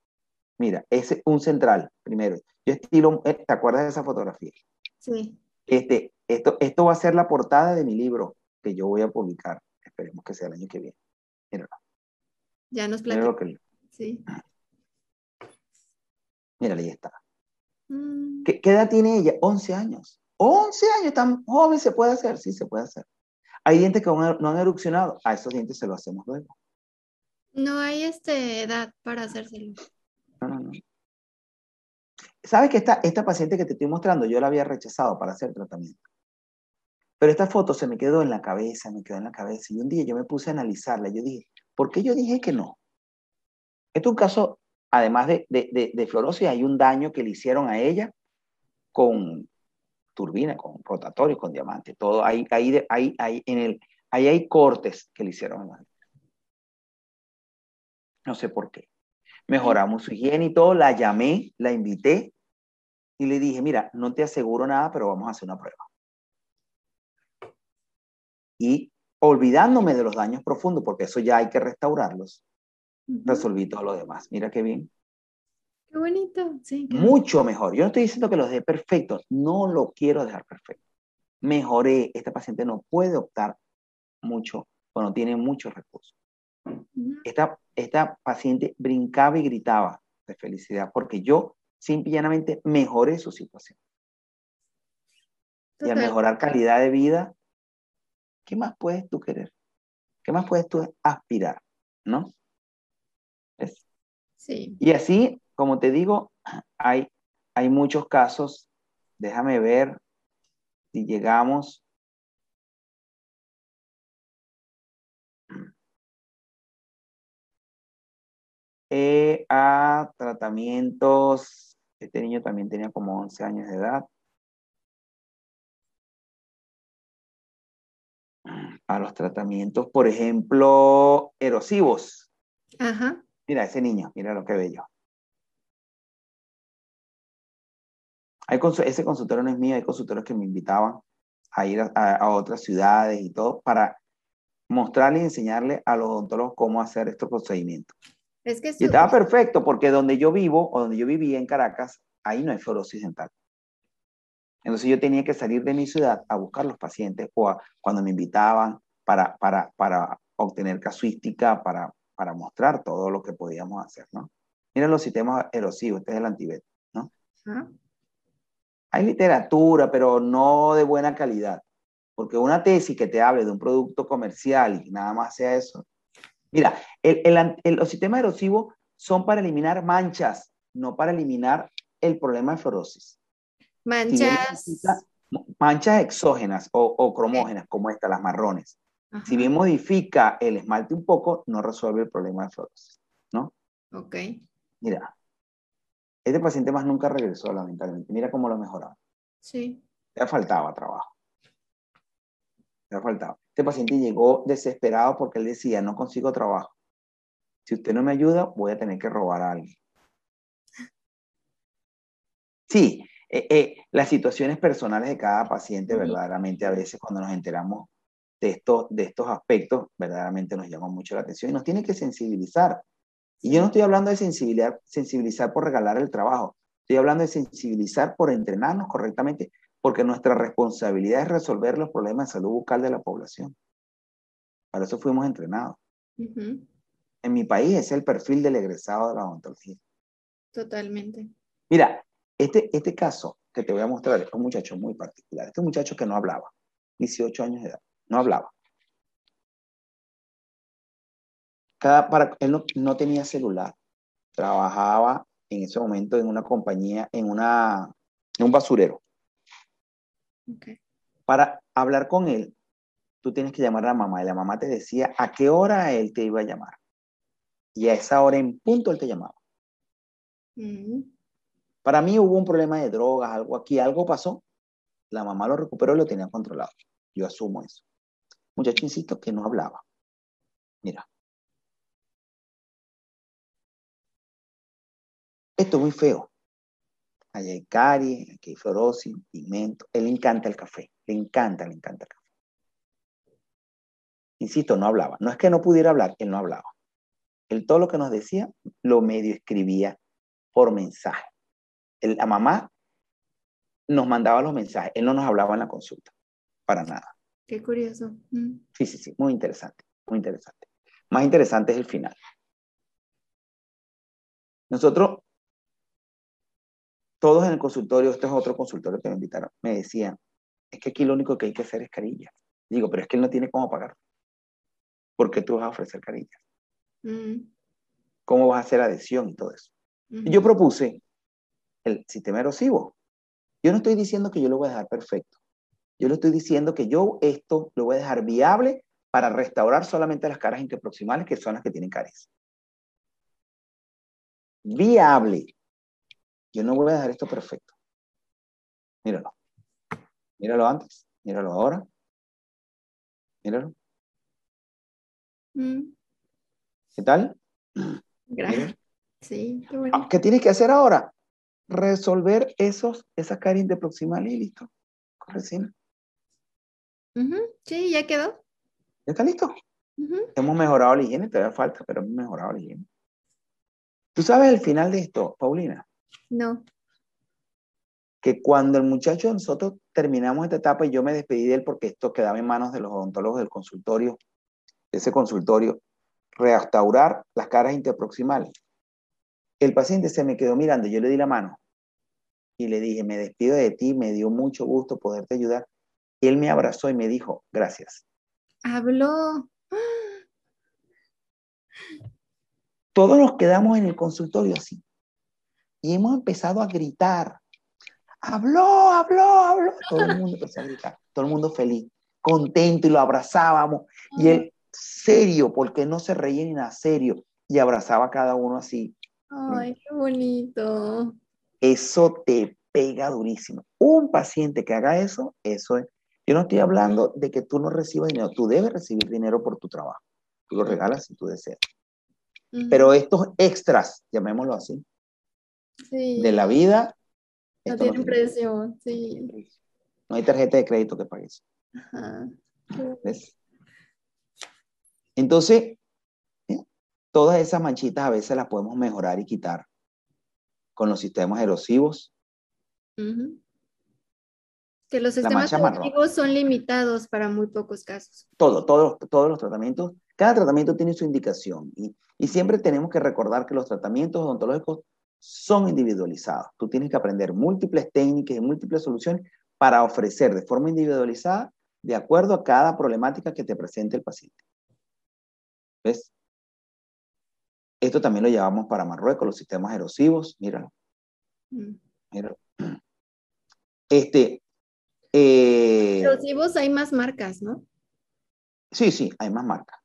A: Mira, es un central, primero. Yo estilo, eh, ¿te acuerdas de esa fotografía?
B: Sí.
A: Este, esto, esto va a ser la portada de mi libro que yo voy a publicar. Esperemos que sea el año que viene. Míralo.
B: Ya nos platicamos. Sí.
A: Mira, ahí está. Mm. ¿Qué, edad tiene ella? 11 años. 11 años, tan joven se puede hacer, sí, se puede hacer. Hay dientes que no han erupcionado, a esos dientes se lo hacemos luego.
B: No hay este, edad para hacérselo. No, no, no.
A: ¿Sabes que esta, esta paciente que te estoy mostrando, yo la había rechazado para hacer tratamiento? Pero esta foto se me quedó en la cabeza, me quedó en la cabeza. Y un día yo me puse a analizarla. Yo dije, ¿por qué yo dije que no? Este es un caso, además de, de, de, fluorosis, hay un daño que le hicieron a ella con turbina, con rotatorio, con diamante. Todo, ahí, ahí, ahí, ahí, en el, ahí hay cortes que le hicieron a No sé por qué. Mejoramos su higiene y todo, la llamé, la invité y le dije, mira, no te aseguro nada, pero vamos a hacer una prueba. Y olvidándome de los daños profundos, porque eso ya hay que restaurarlos, resolví todo lo demás. Mira qué bien.
B: Qué bonito, sí.
A: Mucho mejor. Yo no estoy diciendo que los dé perfectos, no lo quiero dejar perfecto. Mejoré, esta paciente no puede optar mucho cuando tiene muchos recursos. Esta, esta paciente brincaba y gritaba de felicidad porque yo simplemente mejoré su situación. Y al mejorar calidad de vida, ¿qué más puedes tú querer? ¿Qué más puedes tú aspirar? ¿No?
B: Sí.
A: Y así, como te digo, hay, hay muchos casos. Déjame ver si llegamos. Eh, a tratamientos. Este niño también tenía como 11 años de edad. A los tratamientos, por ejemplo, erosivos.
B: Ajá.
A: Mira, ese niño, mira lo que bello. Hay ese consultorio no es mío, hay consultores que me invitaban a ir a, otras ciudades y todo para mostrarle y enseñarle a los odontólogos cómo hacer estos procedimientos. Es que y estaba perfecto porque donde yo vivo o donde yo vivía en Caracas, ahí no hay fluorosis dental. Entonces yo tenía que salir de mi ciudad a buscar los pacientes o cuando me invitaban para, para, para obtener casuística, para, para mostrar todo lo que podíamos hacer, ¿no? Mira los sistemas erosivos, este es el antibet, ¿no? Hay literatura, pero no de buena calidad. Porque una tesis que te hable de un producto comercial y nada más sea eso. Mira, el, el, los sistemas erosivos son para eliminar manchas, no para eliminar el problema de fluorosis.
B: Manchas.
A: manchas exógenas o, cromógenas, como estas, las marrones. Si bien modifica el esmalte un poco, no resuelve el problema de fluorosis, ¿no?
B: Ok.
A: Mira, este paciente más nunca regresó, lamentablemente. Mira cómo lo mejorado.
B: Sí.
A: Le faltaba trabajo. Le faltaba. Este paciente llegó desesperado porque él decía, no consigo trabajo. Si usted no me ayuda, voy a tener que robar a alguien. Sí, eh, eh, las situaciones personales de cada paciente, verdaderamente, a veces cuando nos enteramos de, esto, de estos aspectos, verdaderamente nos llama mucho la atención y nos tiene que sensibilizar. Y yo no estoy hablando de sensibilizar, sensibilizar por regalar el trabajo, estoy hablando de sensibilizar por entrenarnos correctamente, porque nuestra responsabilidad es resolver los problemas de salud bucal de la población. Para eso fuimos entrenados. En mi país es el perfil del egresado de la odontología.
B: Totalmente.
A: Mira, este, este caso que te voy a mostrar es un muchacho muy particular. Este muchacho que no hablaba, 18 años de edad, no hablaba. Cada, para, él no, tenía celular, trabajaba en ese momento en una compañía, en, una, en un basurero. Para hablar con él, tú tienes que llamar a la mamá y la mamá te decía a qué hora él te iba a llamar. Y a esa hora en punto él te llamaba. Mm. Para mí hubo un problema de drogas, algo aquí, algo pasó. La mamá lo recuperó y lo tenía controlado. Yo asumo eso. Muchacho, insisto, que no hablaba. Mira. Esto es muy feo. Allá hay caries, aquí hay fluorosis, pigmento. Él le encanta el café. Le encanta, le encanta el café. Insisto, no hablaba. No es que no pudiera hablar, él no hablaba. Él todo lo que nos decía lo medio escribía por mensaje la mamá nos mandaba los mensajes, él no nos hablaba en la consulta, para nada.
B: Qué curioso. Mm.
A: Sí, sí, sí, muy interesante, muy interesante. Más interesante es el final. Nosotros, todos en el consultorio, este es otro consultorio que me invitaron, me decían, es que aquí lo único que hay que hacer es carillas. Digo, pero es que él no tiene cómo pagar. ¿Por qué tú vas a ofrecer carillas? Mm. ¿Cómo vas a hacer adhesión y todo eso? Y yo propuse el sistema erosivo. Yo no estoy diciendo que yo lo voy a dejar perfecto. Yo le estoy diciendo que yo esto lo voy a dejar viable para restaurar solamente las caras interproximales, que son las que tienen caries. Viable. Yo no voy a dejar esto perfecto. Míralo. Míralo antes. Míralo ahora. Míralo. Mm. ¿Qué tal?
B: Gracias. Sí,
A: qué bueno. ¿Qué tienes que hacer ahora? resolver esos, esa caries de proximal y listo. Con resina.
B: Sí, ya quedó.
A: ¿Ya está listo? Hemos mejorado la higiene, todavía falta, pero hemos mejorado la higiene. ¿Tú sabes el final de esto, Paulina?
B: No.
A: Que cuando el muchacho nosotros terminamos esta etapa y yo me despedí de él porque esto quedaba en manos de los odontólogos del consultorio, de ese consultorio, restaurar las caras interproximales. El paciente se me quedó mirando, yo le di la mano y le dije, me despido de ti, me dio mucho gusto poderte ayudar. él me abrazó y me dijo, gracias.
B: Habló.
A: Todos nos quedamos en el consultorio así. Y hemos empezado a gritar. Habló, habló, habló. Todo el mundo empezó a gritar. Todo el mundo feliz, contento y lo abrazábamos. Y él serio, porque no se reía ni nada serio. Y abrazaba a cada uno así.
B: Ay, qué bonito.
A: Eso te pega durísimo. Un paciente que haga eso, eso es. Yo no estoy hablando de que tú no recibas dinero, tú debes recibir dinero por tu trabajo. Tú lo regalas si tú deseas. Pero estos extras, llamémoslo así, de la vida.
B: No tienen precio, sí.
A: No hay tarjeta de crédito que pague eso. ¿Ves? Entonces, ¿eh? todas esas manchitas a veces las podemos mejorar y quitar con los sistemas erosivos.
B: Que los sistemas erosivos son limitados para muy pocos casos.
A: Todo, todos, todos los tratamientos, cada tratamiento tiene su indicación y, y siempre tenemos que recordar que los tratamientos odontológicos son individualizados. Tú tienes que aprender múltiples técnicas y múltiples soluciones para ofrecer de forma individualizada de acuerdo a cada problemática que te presente el paciente. ¿Ves? Esto también lo llevamos para Marruecos, los sistemas erosivos, míralo. Mm. Míralo. Este.
B: Eh, erosivos hay más marcas, ¿no?
A: Sí, sí, hay más marcas.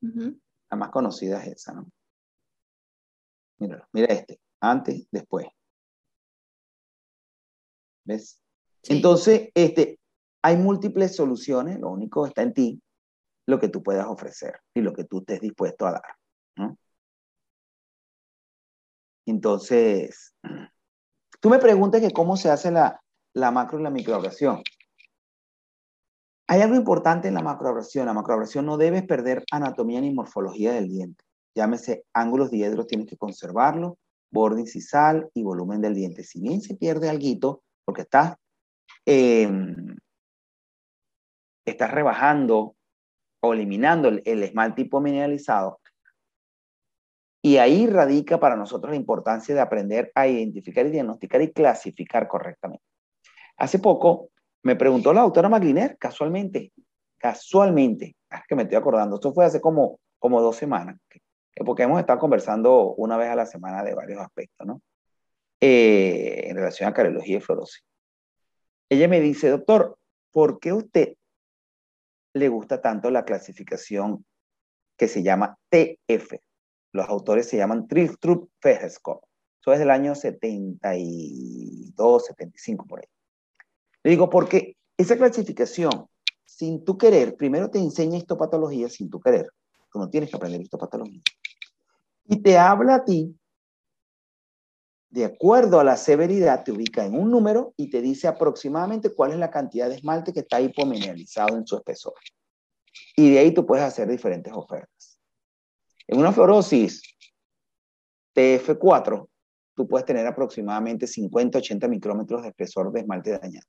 A: La más conocida es esa, ¿no? Míralo, mira este, antes, después. ¿Ves? Entonces, este, hay múltiples soluciones, lo único está en ti, lo que tú puedas ofrecer y lo que tú estés dispuesto a dar. Entonces, tú me preguntas que cómo se hace la, macro y la microabrasión. Hay algo importante en la macroabrasión. La macroabrasión no debes perder anatomía ni morfología del diente. Llámese ángulos diedros, tienes que conservarlo, borde sal y volumen del diente. Si bien se pierde algo, porque estás, em, estás rebajando o eliminando el, esmalte hipomineralizado. Y ahí radica para nosotros la importancia de aprender a identificar y diagnosticar y clasificar correctamente. Hace poco me preguntó la doctora Magliner, casualmente, casualmente, que me estoy acordando, esto fue hace como, como dos semanas, porque hemos estado conversando una vez a la semana de varios aspectos, ¿no? Eh, en relación a cardiología y fluorosis. Ella me dice, doctor, ¿por qué usted le gusta tanto la clasificación que se llama TF. Los autores se llaman Triftrup Fehescope. Eso es del año 72, 75 por ahí. Le digo, porque esa clasificación, sin tu querer, primero te enseña histopatología sin tu querer. Tú no tienes que aprender histopatología. Y te habla a ti, de acuerdo a la severidad, te ubica en un número y te dice aproximadamente cuál es la cantidad de esmalte que está hipomineralizado en su espesor. Y de ahí tú puedes hacer diferentes ofertas. En una fluorosis TF4, tú puedes tener aproximadamente 50, 80 micrómetros de espesor de esmalte dañado.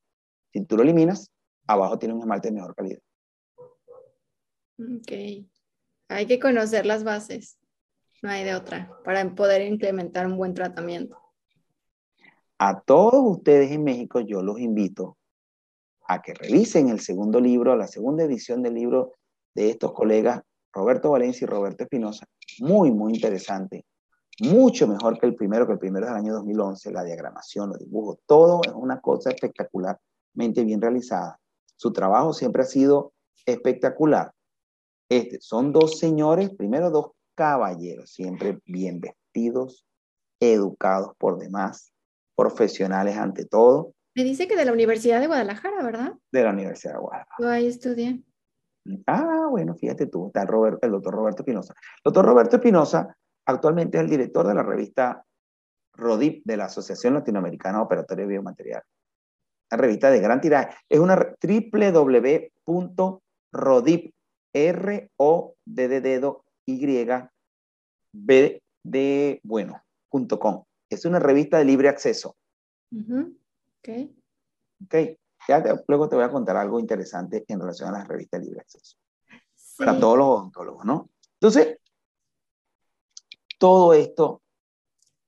A: Si tú lo eliminas, abajo tiene un esmalte de mejor calidad.
B: Ok. Hay que conocer las bases. No hay de otra para poder implementar un buen tratamiento.
A: A todos ustedes en México yo los invito a que revisen el segundo libro, la segunda edición del libro de estos colegas, Roberto Valencia y Roberto Espinosa. Muy, muy interesante. Mucho mejor que el primero, que el primero del año 2011, la diagramación, los dibujos, todo es una cosa espectacularmente bien realizada. Su trabajo siempre ha sido espectacular. Este, son dos señores, primero dos caballeros, siempre bien vestidos, educados por demás, profesionales ante todo.
B: Me dice que de la Universidad de Guadalajara, ¿verdad?
A: De la Universidad de Guadalajara.
B: Yo ahí estudié.
A: Ah, bueno, fíjate tú, está el doctor Roberto Espinosa. El doctor Roberto Espinosa actualmente es el director de la revista RODIP de la Asociación Latinoamericana Operatoria de Biomaterial. Una revista de gran tiraje. Es una www.rodip, R O D de dedo Y B de bueno, Es una revista de libre acceso. Ok. Ok. Ya luego te voy a contar algo interesante en relación a las revistas de libre acceso. Para todos los odontólogos, ¿no? Entonces, todo esto.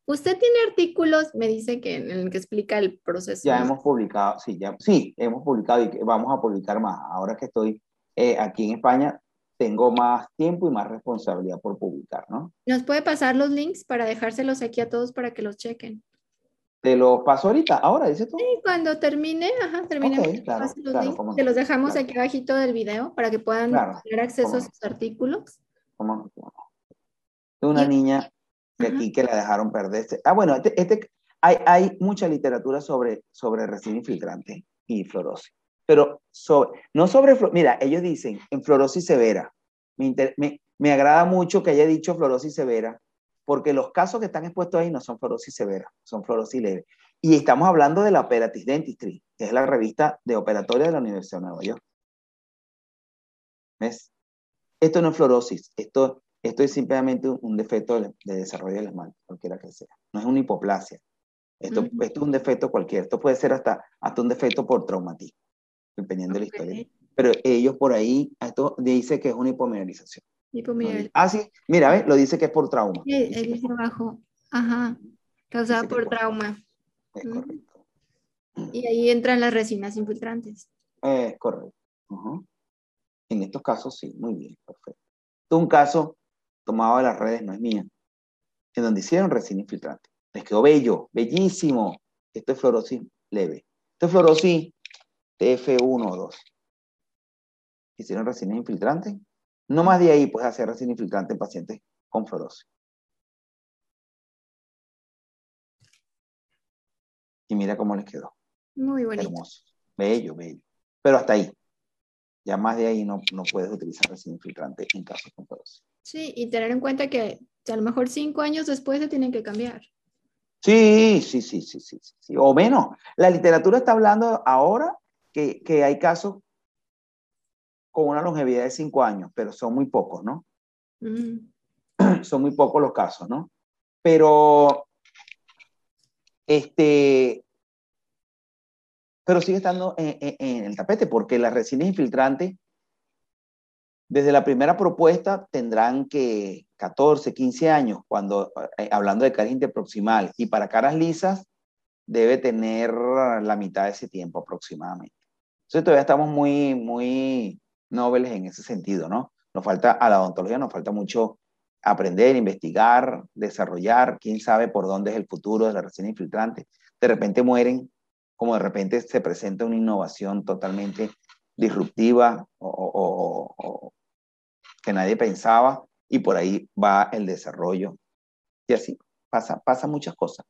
B: Usted tiene artículos, me dice que en el que explica el proceso.
A: Ya hemos publicado, sí, ya, sí, hemos publicado y vamos a publicar más. Ahora que estoy eh, aquí en España, tengo más tiempo y más responsabilidad por publicar, ¿no?
B: ¿Nos puede pasar los links para dejárselos aquí a todos para que los chequen?
A: Te los paso ahorita, ahora, dice tú.
B: Sí, cuando termine, ajá, termine. los Te los dejamos aquí abajito del video para que puedan tener acceso a sus artículos.
A: ¿Cómo? Una niña de aquí que la dejaron perderse. Ah, bueno, este, este, hay, hay mucha literatura sobre, sobre resina infiltrante y fluorosis. Pero sobre, no sobre, mira, ellos dicen en fluorosis severa. Me, me, me agrada mucho que haya dicho fluorosis severa, porque los casos que están expuestos ahí no son fluorosis severa, son fluorosis leve. Y estamos hablando de la Operatis Dentistry, que es la revista de operatoria de la Universidad de Nueva York. ¿Ves? Esto no es fluorosis, esto, esto es simplemente un defecto de, desarrollo del esmalte, cualquiera que sea. No es una hipoplasia. Esto, esto, es un defecto cualquiera. Esto puede ser hasta, hasta un defecto por traumatismo, dependiendo de la historia. Pero ellos por ahí, esto dice que es una hipomineralización. Ah, sí, mira, ¿ves? lo dice que es por trauma.
B: Sí, él dice abajo. Ajá, causada por trauma.
A: Es correcto.
B: Y ahí entran las resinas infiltrantes.
A: Es correcto. En estos casos sí, muy bien, perfecto. Es un caso tomado de las redes, no es mía, en donde hicieron resina infiltrante. Les quedó bello, bellísimo. Esto es fluorosis leve. Esto es fluorosis TF1 o 2. Hicieron resina infiltrante. No más de ahí puedes hacer resina infiltrante en pacientes con fluorosis. Y mira cómo les quedó.
B: Muy bonito.
A: Hermoso. Bello, bello. Pero hasta ahí. Ya más de ahí no, no puedes utilizar resina infiltrante en casos con fluorosis.
B: Sí, y tener en cuenta que a lo mejor cinco años después se tienen que cambiar.
A: Sí, sí, sí, sí, sí, sí, O menos. La literatura está hablando ahora que, que hay casos con una longevidad de cinco años, pero son muy pocos, ¿no? Mm. Son muy pocos los casos, ¿no? Pero, este, pero sigue estando en, el tapete porque las resinas infiltrantes, desde la primera propuesta, tendrán que 14, 15 años, cuando, eh, hablando de caras interproximal, y para caras lisas, debe tener la mitad de ese tiempo aproximadamente. Entonces todavía estamos muy, muy nobles en ese sentido, ¿no? Nos falta, a la odontología nos falta mucho aprender, investigar, desarrollar, quién sabe por dónde es el futuro de la resina infiltrante. De repente mueren como de repente se presenta una innovación totalmente disruptiva o, que nadie pensaba y por ahí va el desarrollo. Y así pasa, pasa muchas cosas.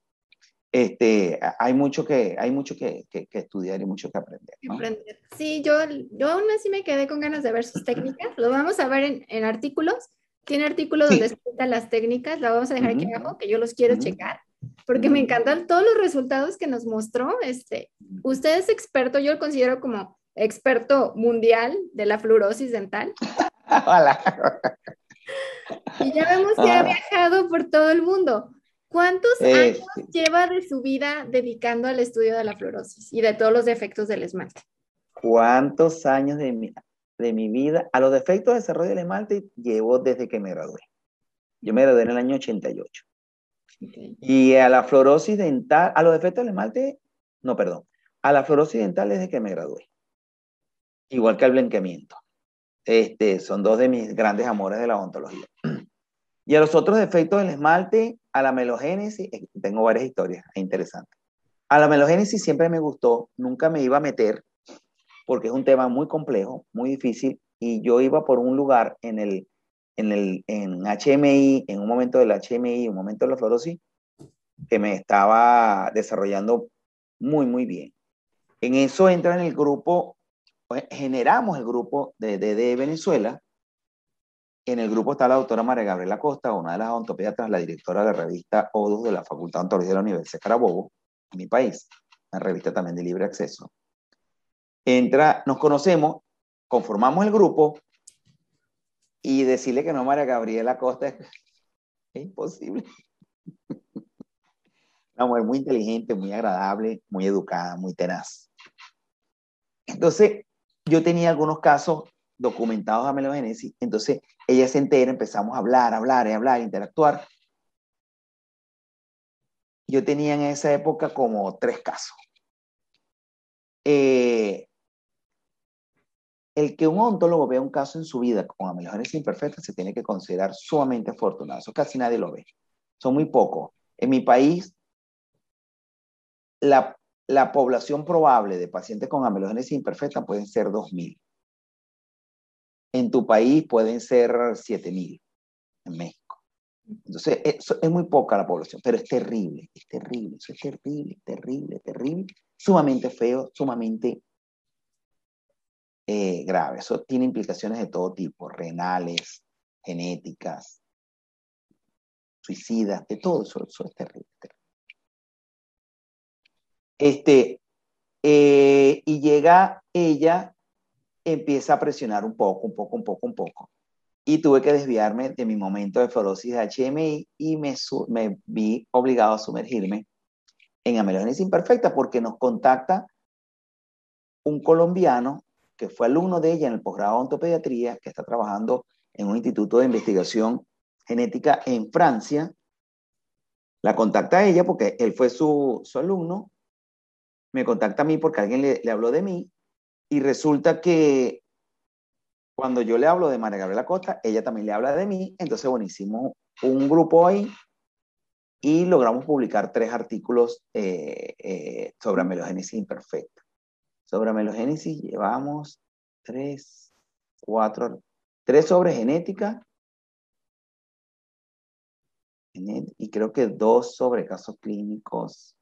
A: Este, hay mucho que, hay mucho que, que, estudiar y mucho que aprender,
B: Sí, yo, yo aún así me quedé con ganas de ver sus técnicas. Lo vamos a ver en, en artículos. Tiene artículos donde explican las técnicas. La vamos a dejar aquí abajo, que yo los quiero checar porque me encantan todos los resultados que nos mostró. Este, usted es experto, yo lo considero como experto mundial de la fluorosis dental. Hola. Y ya vemos que ha ah. viajado por todo el mundo. ¿Cuántos años lleva de su vida dedicando al estudio de la fluorosis y de todos los defectos del esmalte?
A: ¿Cuántos años de mi, de mi vida? A los defectos de desarrollo del esmalte llevo desde que me gradué. Yo me gradué en el año 88. Y a la fluorosis dental, a los defectos del esmalte, no, perdón, a la fluorosis dental desde que me gradué. Igual que al blanqueamiento. Este, son dos de mis grandes amores de la odontología. Y a los otros defectos del esmalte, a la melogénesis, eh, tengo varias historias interesantes. A la melogénesis siempre me gustó, nunca me iba a meter, porque es un tema muy complejo, muy difícil, y yo iba por un lugar en el en, el, en HMI, en un momento del HMI, un momento de la fluorosis, que me estaba desarrollando muy, muy bien. En eso entra en el grupo, pues, generamos el grupo de, de, Venezuela. En el grupo está la doctora María Gabriela Costa, una de las odontopediatras, la directora de la revista ODUS de la Facultad de Odontología de la Universidad de Carabobo, en mi país, una revista también de libre acceso. Entra, nos conocemos, conformamos el grupo, y decirle que no María Gabriela Costa es, imposible. Una mujer muy inteligente, muy agradable, muy educada, muy tenaz. Entonces, yo tenía algunos casos documentados a melogénesis, entonces ella se entera, empezamos a hablar, hablar, hablar, interactuar. Yo tenía en esa época como tres casos. Eh, el que un odontólogo vea un caso en su vida con amelogénesis imperfecta se tiene que considerar sumamente afortunado. Eso casi nadie lo ve. Son muy pocos. En mi país, la, población probable de pacientes con amelogénesis imperfecta pueden ser 2.000. En tu país pueden ser 7.000 en México. Entonces, es muy poca la población, pero es terrible, es terrible, es terrible, terrible, terrible, sumamente feo, sumamente eh, grave. Eso tiene implicaciones de todo tipo, renales, genéticas. suicidas, de todo eso, eso es terrible. Este, eh, y llega ella, empieza a presionar un poco, un poco, un poco, un poco. Y tuve que desviarme de mi momento de fibrosis de HMI y me, me vi obligado a sumergirme en amelogénesis imperfecta porque nos contacta un colombiano que fue alumno de ella en el posgrado de ontopediatría, que está trabajando en un instituto de investigación genética en Francia. La contacta a ella porque él fue su, su alumno, me contacta a mí porque alguien le, habló de mí y resulta que cuando yo le hablo de María Gabriela Costa, ella también le habla de mí, entonces bueno, hicimos un grupo ahí y logramos publicar tres artículos eh, eh, sobre amelogénesis imperfecta. Sobre amelogénesis llevamos tres, cuatro, tres sobre genética y creo que dos sobre casos clínicos.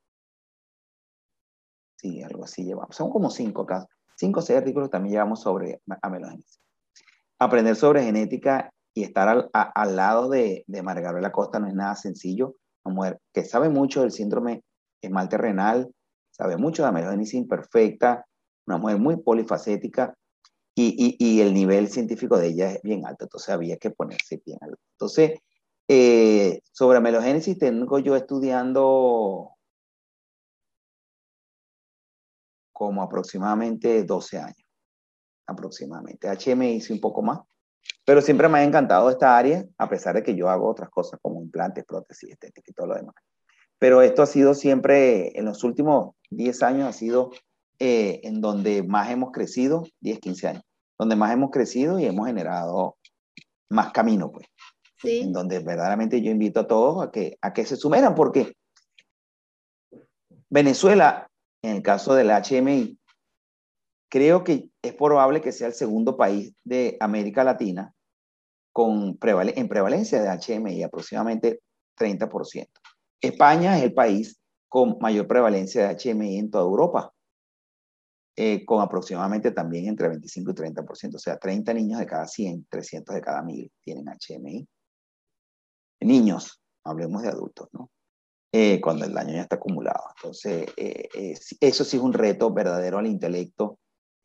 A: Sí, algo así llevamos. Son como cinco casos. Cinco o seis artículos también llevamos sobre amelogénesis. Aprender sobre genética y estar al, al lado de, de Margarita Costa no es nada sencillo. Una mujer que sabe mucho del síndrome esmalte renal, sabe mucho de amelogénesis imperfecta, una mujer muy polifacética y, y, y, el nivel científico de ella es bien alto, entonces había que ponerse bien alto. Entonces, eh, sobre amelogénesis tengo yo estudiando como aproximadamente 12 años, aproximadamente. HM hice un poco más, pero siempre me ha encantado esta área, a pesar de que yo hago otras cosas como implantes, prótesis, estética y todo lo demás. Pero esto ha sido siempre, en los últimos 10 años, ha sido eh, en donde más hemos crecido, 10, 15 años, donde más hemos crecido y hemos generado más camino, pues. Sí. En donde verdaderamente yo invito a todos a que, a que se sumeran, porque Venezuela, en el caso del HMI, creo que es probable que sea el segundo país de América Latina con en prevalencia de HMI, aproximadamente 30%. España es el país con mayor prevalencia de HMI en toda Europa, eh, con aproximadamente también entre 25 y 30%, o sea, 30 niños de cada 100, 300 de cada 1000 tienen HMI. Niños, hablemos de adultos, ¿no? Eh, cuando el daño ya está acumulado. Entonces, eh, eso sí es un reto verdadero al intelecto,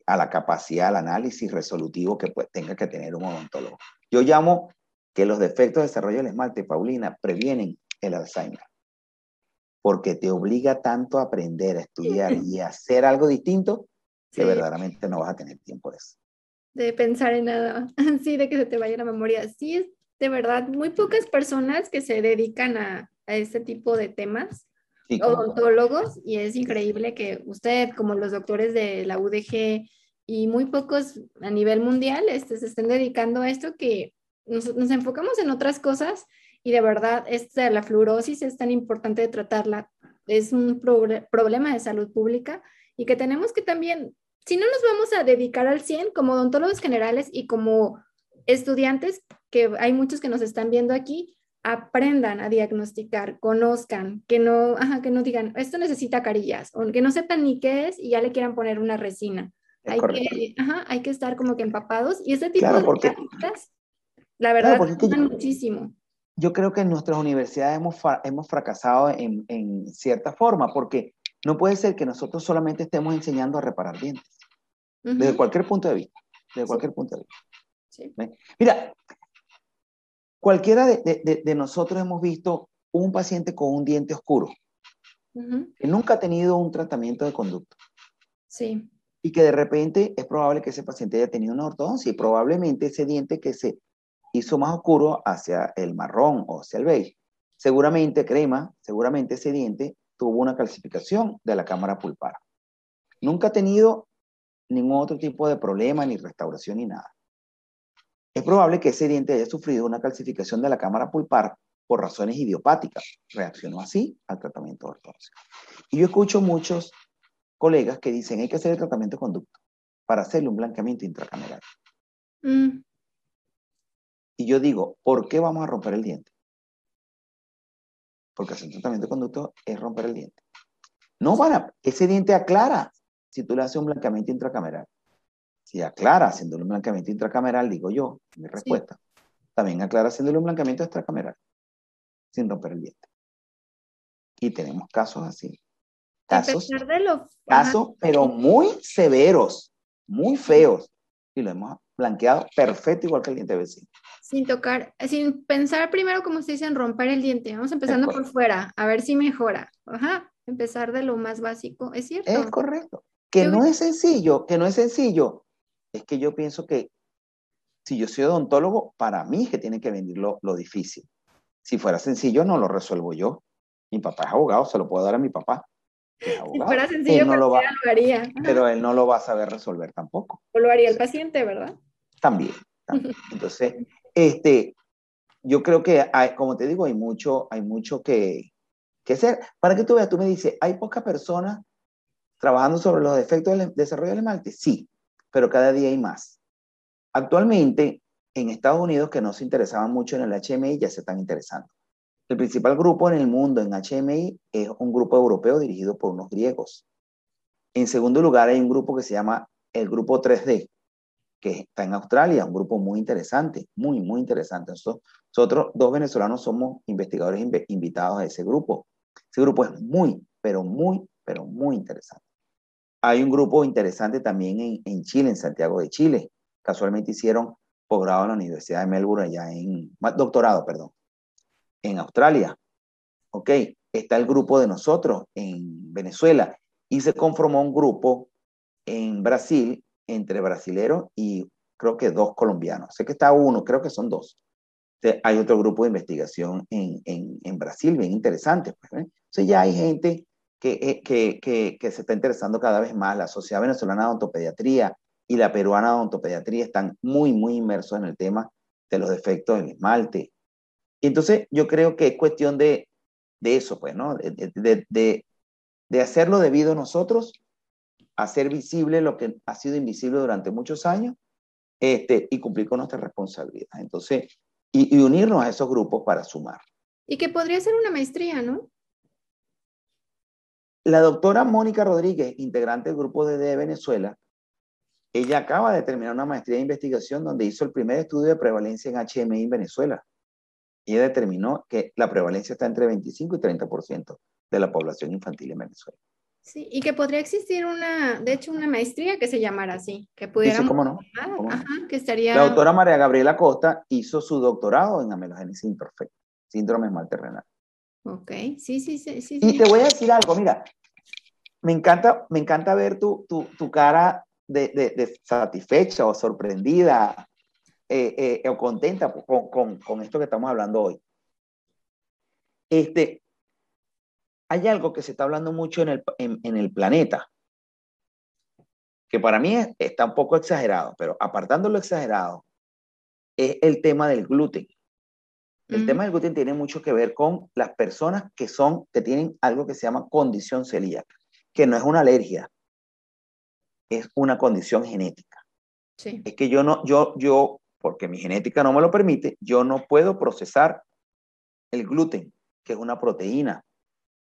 A: a la capacidad, al análisis resolutivo que pues, tenga que tener un odontólogo. Yo llamo que los defectos de desarrollo del esmalte, Paulina, previenen el Alzheimer porque te obliga tanto a aprender, a estudiar y a hacer algo distinto que verdaderamente no vas a tener tiempo de eso.
B: De pensar en nada, sí, de que se te vaya la memoria. Sí, es de verdad muy pocas personas que se dedican a, a este tipo de temas, odontólogos, y es increíble que usted, como los doctores de la UDG y muy pocos a nivel mundial, este, se estén dedicando a esto que nos, nos enfocamos en otras cosas y de verdad esta, la fluorosis es tan importante de tratarla, es un pro problema de salud pública y que tenemos que también, si no nos vamos a dedicar al 100 como odontólogos generales y como estudiantes, que hay muchos que nos están viendo aquí, aprendan a diagnosticar, conozcan, que no, ajá, que no digan, esto necesita carillas, o que no sepan ni qué es y ya le quieran poner una resina. hay que, ajá, hay que estar como que empapados y este tipo de porque, la verdad, claro, muchísimo.
A: Yo creo que en nuestras universidades hemos, hemos fracasado en, en cierta forma, porque no puede ser que nosotros solamente estemos enseñando a reparar dientes, desde cualquier punto de vista, desde cualquier punto de vista. Sí. Mira, cualquiera de, de, nosotros hemos visto un paciente con un diente oscuro, que nunca ha tenido un tratamiento de conducto.
B: Sí.
A: Y que de repente es probable que ese paciente haya tenido una ortodoncia y probablemente ese diente que se hizo más oscuro hacia el marrón o hacia el beige, seguramente crema, seguramente ese diente tuvo una calcificación de la cámara pulpar. Nunca ha tenido ningún otro tipo de problema, ni restauración, ni nada. Es probable que ese diente haya sufrido una calcificación de la cámara pulpar por razones idiopáticas. Reaccionó así al tratamiento ortodoxo. Y yo escucho muchos colegas que dicen hay que hacer el tratamiento de conducto para hacerle un blanqueamiento intracameral. Mm. Y yo digo, ¿por qué vamos a romper el diente? porque hacer tratamiento de conducto es romper el diente. No para, ese diente aclara si tú le haces un blanqueamiento intracameral. Si aclara haciéndole un blanqueamiento intracameral, digo yo, mi respuesta. También aclara haciéndole un blanqueamiento extracameral. sin romper el diente. Y tenemos casos así. Casos, casos pero muy severos, muy feos. Y lo hemos blanqueado perfecto igual que el diente vecino.
B: Sin tocar, sin pensar primero, como se dice, en romper el diente. Vamos empezando por fuera, a ver si mejora. Ajá, empezar de lo más básico, ¿es cierto?
A: Es correcto. Que no es sencillo, que no es sencillo. Es que yo pienso que si yo soy odontólogo, para mí es que tiene que venir lo, difícil. Si fuera sencillo, no lo resuelvo yo. Mi papá es abogado, se lo puedo dar a mi papá.
B: Si fuera sencillo, no lo, haría.
A: Pero él no lo va a saber resolver tampoco.
B: O lo haría el paciente, ¿verdad?
A: También, Entonces, este, yo creo que, hay, como te digo, hay mucho, hay mucho que, que hacer. Para que tú veas, tú me dices, ¿hay pocas personas trabajando sobre los efectos del desarrollo del esmalte? Sí, pero cada día hay más. Actualmente, en Estados Unidos, que no se interesaban mucho en el HMI, ya se están interesando. El principal grupo en el mundo en HMI es un grupo europeo dirigido por unos griegos. En segundo lugar, hay un grupo que se llama el Grupo 3D, que está en Australia, un grupo muy interesante, muy, muy interesante. Nosotros, dos venezolanos somos investigadores invitados a ese grupo. Ese grupo es muy, pero muy, pero muy interesante. Hay un grupo interesante también en, Chile, en Santiago de Chile. Casualmente hicieron posgrado en la Universidad de Melbourne, allá en, doctorado, perdón, en Australia. Ok, está el grupo de nosotros en Venezuela y se conformó un grupo en Brasil entre brasileros y creo que dos colombianos. Sé que está uno, creo que son dos. hay otro grupo de investigación en, en, en Brasil, bien interesante. Pues, ¿eh? Entonces ya hay gente que, eh, que, se está interesando cada vez más. La Sociedad Venezolana de Ontopediatría y la Peruana de Ontopediatría están muy, muy inmersos en el tema de los defectos del esmalte. Y entonces yo creo que es cuestión de, de eso, pues, ¿no? De, de, de, hacerlo debido a nosotros hacer visible lo que ha sido invisible durante muchos años este, y cumplir con nuestra responsabilidad. Entonces, y, unirnos a esos grupos para sumar.
B: Y que podría ser una maestría, ¿no?
A: La doctora Mónica Rodríguez, integrante del grupo de, de Venezuela, ella acaba de terminar una maestría de investigación donde hizo el primer estudio de prevalencia en HMI en Venezuela. Y ella determinó que la prevalencia está entre 25 y 30% de la población infantil en Venezuela.
B: Sí, y que podría existir una, de hecho, una maestría que se llamara así, que pudiera.
A: Sí, cómo no.
B: Ajá, que estaría.
A: La doctora María Gabriela Costa hizo su doctorado en amelogénesis imperfecta, síndrome esmalte renal.
B: Ok, sí, sí, sí, sí.
A: Y te voy a decir algo, mira, me encanta, me encanta ver tu, tu, tu cara de, de, de, satisfecha o sorprendida eh, eh, o contenta con, con, con esto que estamos hablando hoy. Este, hay algo que se está hablando mucho en el, en, el planeta, que para mí está un poco exagerado, pero apartando lo exagerado, es el tema del gluten. El tema del gluten tiene mucho que ver con las personas que son, que tienen algo que se llama condición celíaca, que no es una alergia, es una condición genética.
B: Sí.
A: Es que yo no, yo, yo, porque mi genética no me lo permite, yo no puedo procesar el gluten, que es una proteína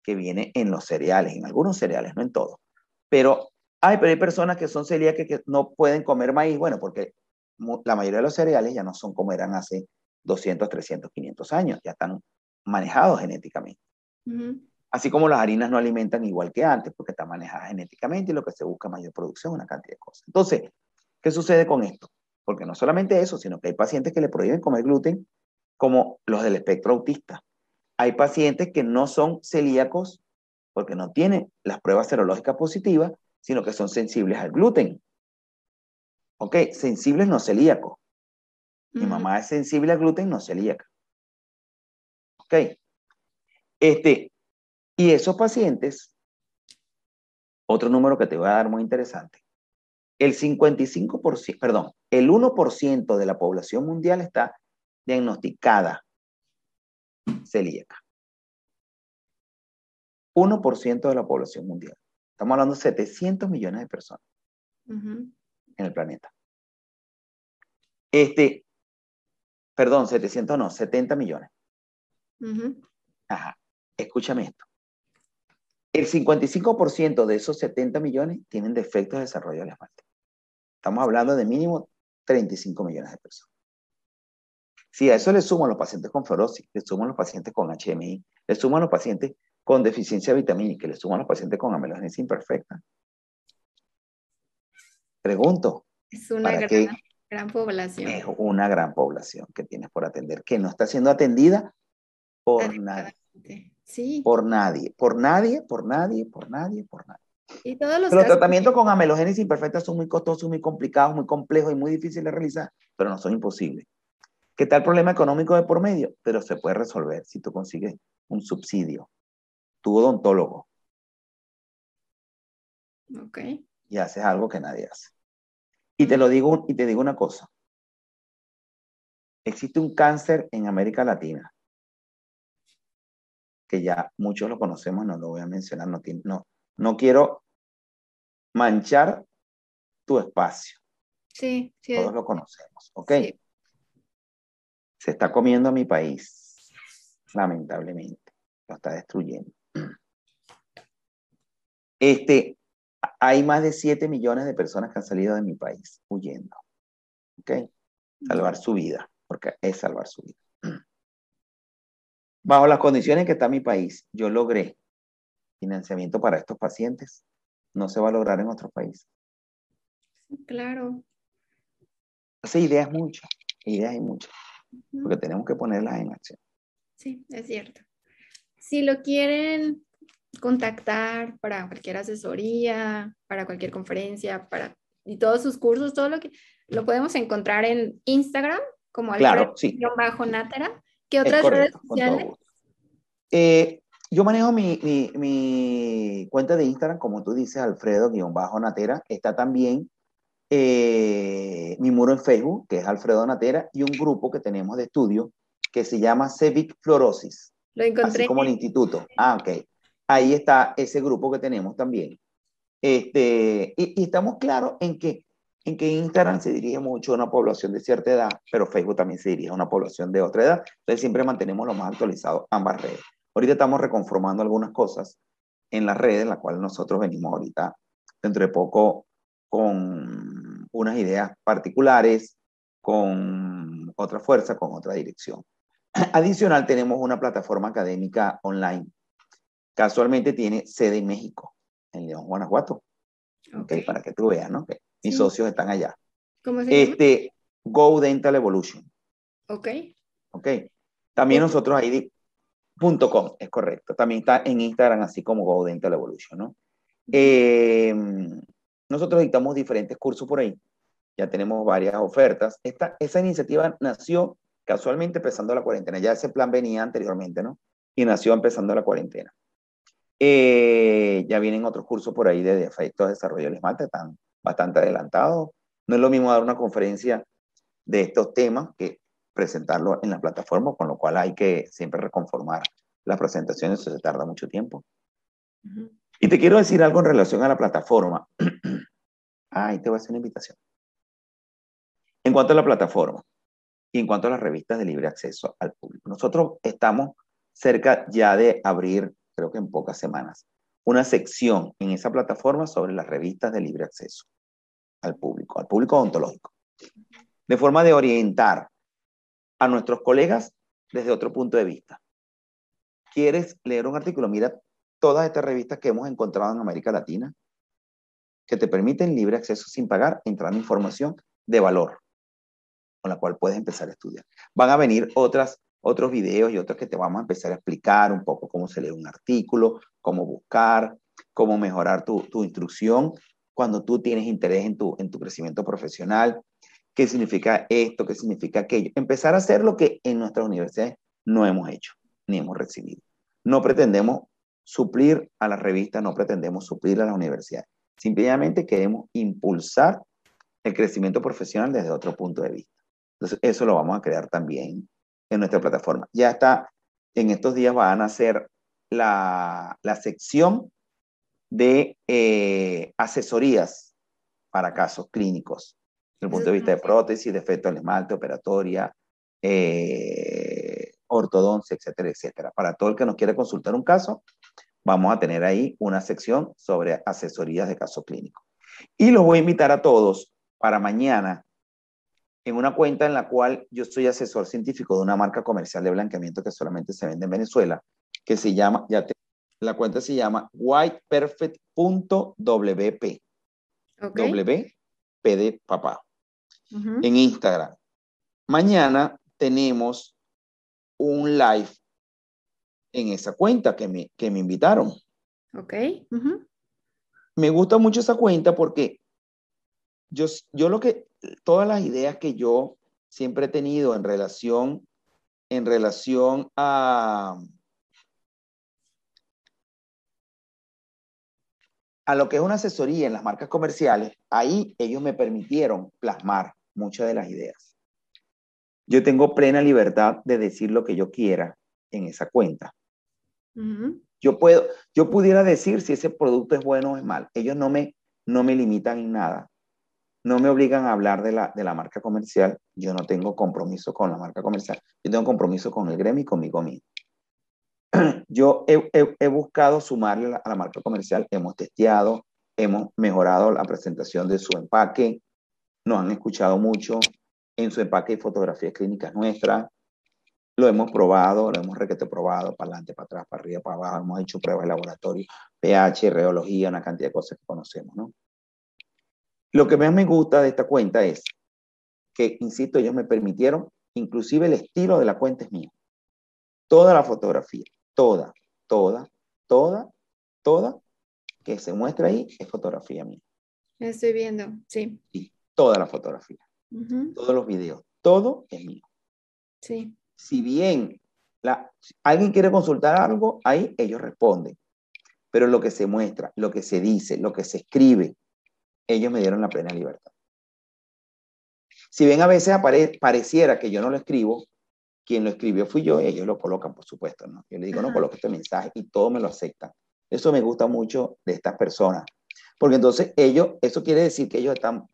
A: que viene en los cereales, en algunos cereales, no en todos. Pero hay, pero hay personas que son celíacas que no pueden comer maíz, bueno, porque la mayoría de los cereales ya no son como eran hace 200, 300, 500 años, ya están manejados genéticamente. Así como las harinas no alimentan igual que antes, porque están manejadas genéticamente y lo que se busca es mayor producción, una cantidad de cosas. Entonces, ¿qué sucede con esto? Porque no solamente eso, sino que hay pacientes que le prohíben comer gluten, como los del espectro autista. Hay pacientes que no son celíacos porque no tienen las pruebas serológicas positivas, sino que son sensibles al gluten. Ok, sensibles no celíacos. Mi mamá es sensible al gluten, no celíaca. Ok. Este, y esos pacientes, otro número que te voy a dar muy interesante, el 55%, perdón, el 1% de la población mundial está diagnosticada celíaca. 1% de la población mundial. Estamos hablando de 700 millones de personas en el planeta. Este, perdón, 700 no, 70 millones. Ajá, escúchame esto. El 55% de esos 70 millones tienen defectos de desarrollo del esmalte. Estamos hablando de mínimo 35 millones de personas. Si a eso le sumo a los pacientes con fibrosis, le sumo a los pacientes con HMI, le sumo a los pacientes con deficiencia vitamínica, le sumo a los pacientes con amelogénesis imperfecta. Pregunto.
B: Es una gran, gran, población.
A: Es una gran población que tienes por atender, que no está siendo atendida por nadie. Sí. Por nadie, por nadie, por nadie, por nadie, por nadie.
B: Y todos los,
A: los tratamientos con amelogénesis imperfecta son muy costosos, muy complicados, muy complejos y muy difíciles de realizar, pero no son imposibles. ¿Qué tal problema económico de por medio? Pero se puede resolver si tú consigues un subsidio. Tu odontólogo.
B: Ok.
A: Y haces algo que nadie hace. Y te lo digo, y te digo una cosa. Existe un cáncer en América Latina que ya muchos lo conocemos, no lo voy a mencionar, no, no, no quiero manchar tu espacio.
B: Sí, sí.
A: Todos lo conocemos, ¿ok? Se está comiendo a mi país, lamentablemente. Lo está destruyendo. Este, hay más de 7 millones de personas que han salido de mi país huyendo. ¿Ok? Salvar su vida, porque es salvar su vida. Bajo las condiciones que está mi país, yo logré financiamiento para estos pacientes. No se va a lograr en otros países.
B: Claro.
A: Entonces, ideas muchas, ideas hay muchas porque tenemos que ponerlas en acción.
B: Sí, es cierto. Si lo quieren contactar para cualquier asesoría, para cualquier conferencia, para y todos sus cursos, todo lo que lo podemos encontrar en Instagram como
A: claro, sí.
B: bajo Natera. ¿Qué otras redes sociales?
A: Eh, yo manejo mi, mi, mi, cuenta de Instagram, como tú dices, Alfredo-Natera. Está también eh, mi muro en Facebook, que es Alfredo Natera, y un grupo que tenemos de estudio que se llama Cevic Fluorosis.
B: Lo encontré.
A: Así como el instituto. Ah, ok. Ahí está ese grupo que tenemos también. Este, y, estamos claros en que, en que Instagram se dirige mucho a una población de cierta edad, pero Facebook también se dirige a una población de otra edad. Entonces siempre mantenemos lo más actualizado ambas redes. Ahorita estamos reconformando algunas cosas en las redes, en las cuales nosotros venimos ahorita dentro de poco con unas ideas particulares, con otra fuerza, con otra dirección. Adicional, tenemos una plataforma académica online. Casualmente tiene sede en México, en León, Guanajuato. Okay. para que tú veas, ¿no? Que mis socios están allá.
B: ¿Cómo se
A: este, Go Dental Evolution.
B: Ok.
A: Ok. También nosotros ahí, punto .com, es correcto. También está en Instagram, así como Go Dental Evolution, ¿no? Eh, nosotros dictamos diferentes cursos por ahí. Ya tenemos varias ofertas. Esta, esa iniciativa nació casualmente empezando la cuarentena. Ya ese plan venía anteriormente, ¿no? Y nació empezando la cuarentena. Eh, ya vienen otros cursos por ahí de defectos de desarrollo del esmalte, están bastante adelantados. No es lo mismo dar una conferencia de estos temas que presentarlo en la plataforma, con lo cual hay que siempre reconformar las presentaciones, eso se tarda mucho tiempo. Y te quiero decir algo en relación a la plataforma. Ay, te voy a hacer una invitación. En cuanto a la plataforma y en cuanto a las revistas de libre acceso al público, nosotros estamos cerca ya de abrir, creo que en pocas semanas, una sección en esa plataforma sobre las revistas de libre acceso al público, al público odontológico, de forma de orientar a nuestros colegas desde otro punto de vista. ¿Quieres leer un artículo? Mira todas estas revistas que hemos encontrado en América Latina que te permiten libre acceso sin pagar, entrar en información de valor con la cual puedes empezar a estudiar. Van a venir otras, otros videos y otros que te vamos a empezar a explicar un poco cómo se lee un artículo, cómo buscar, cómo mejorar tu, tu instrucción cuando tú tienes interés en tu, en tu crecimiento profesional, qué significa esto, qué significa aquello. Empezar a hacer lo que en nuestras universidades no hemos hecho ni hemos recibido. No pretendemos suplir a las revistas, no pretendemos suplir a las universidades. Simplemente queremos impulsar el crecimiento profesional desde otro punto de vista. Entonces, eso lo vamos a crear también en nuestra plataforma. Ya está, en estos días van a hacer la, la sección de eh, asesorías para casos clínicos, desde el punto de vista de prótesis, defecto del esmalte, operatoria, eh, ortodoncia, etcétera, etcétera. Para todo el que nos quiera consultar un caso, vamos a tener ahí una sección sobre asesorías de caso clínico. Y los voy a invitar a todos para mañana en una cuenta en la cual yo soy asesor científico de una marca comercial de blanqueamiento que solamente se vende en Venezuela, que se llama, ya te, la cuenta se llama whiteperfect.wp. WP de papá. En Instagram. Mañana tenemos un live en esa cuenta que me, que me invitaron.
B: Ok.
A: Me gusta mucho esa cuenta porque yo, yo lo que, todas las ideas que yo siempre he tenido en relación, en relación a, a lo que es una asesoría en las marcas comerciales, ahí ellos me permitieron plasmar muchas de las ideas. Yo tengo plena libertad de decir lo que yo quiera en esa cuenta. Yo puedo, yo pudiera decir si ese producto es bueno o es mal. Ellos no me, no me limitan en nada. No me obligan a hablar de la, de la marca comercial. Yo no tengo compromiso con la marca comercial. Yo tengo compromiso con el gremio y conmigo mismo. Yo he, he, buscado sumarle a la marca comercial. Hemos testeado, hemos mejorado la presentación de su empaque. Nos han escuchado mucho en su empaque y fotografías clínicas nuestras lo hemos probado, lo hemos requete probado, para adelante, para atrás, para arriba, para abajo, hemos hecho pruebas de laboratorio, pH, reología, una cantidad de cosas que conocemos, ¿no? Lo que más me gusta de esta cuenta es que, insisto, ellos me permitieron, inclusive el estilo de la cuenta es mío. Toda la fotografía, toda, toda, toda, toda, que se muestra ahí es fotografía mía.
B: Estoy viendo, sí.
A: Y toda la fotografía, todos los videos, todo es mío.
B: Sí
A: si bien la, alguien quiere consultar algo, ahí ellos responden. Pero lo que se muestra, lo que se dice, lo que se escribe, ellos me dieron la plena libertad. Si bien a veces pareciera que yo no lo escribo, quien lo escribió fui yo, ellos lo colocan, por supuesto, ¿no? Yo le digo, no, coloque este mensaje y todo me lo aceptan. Eso me gusta mucho de estas personas, porque entonces ellos, eso quiere decir que ellos están,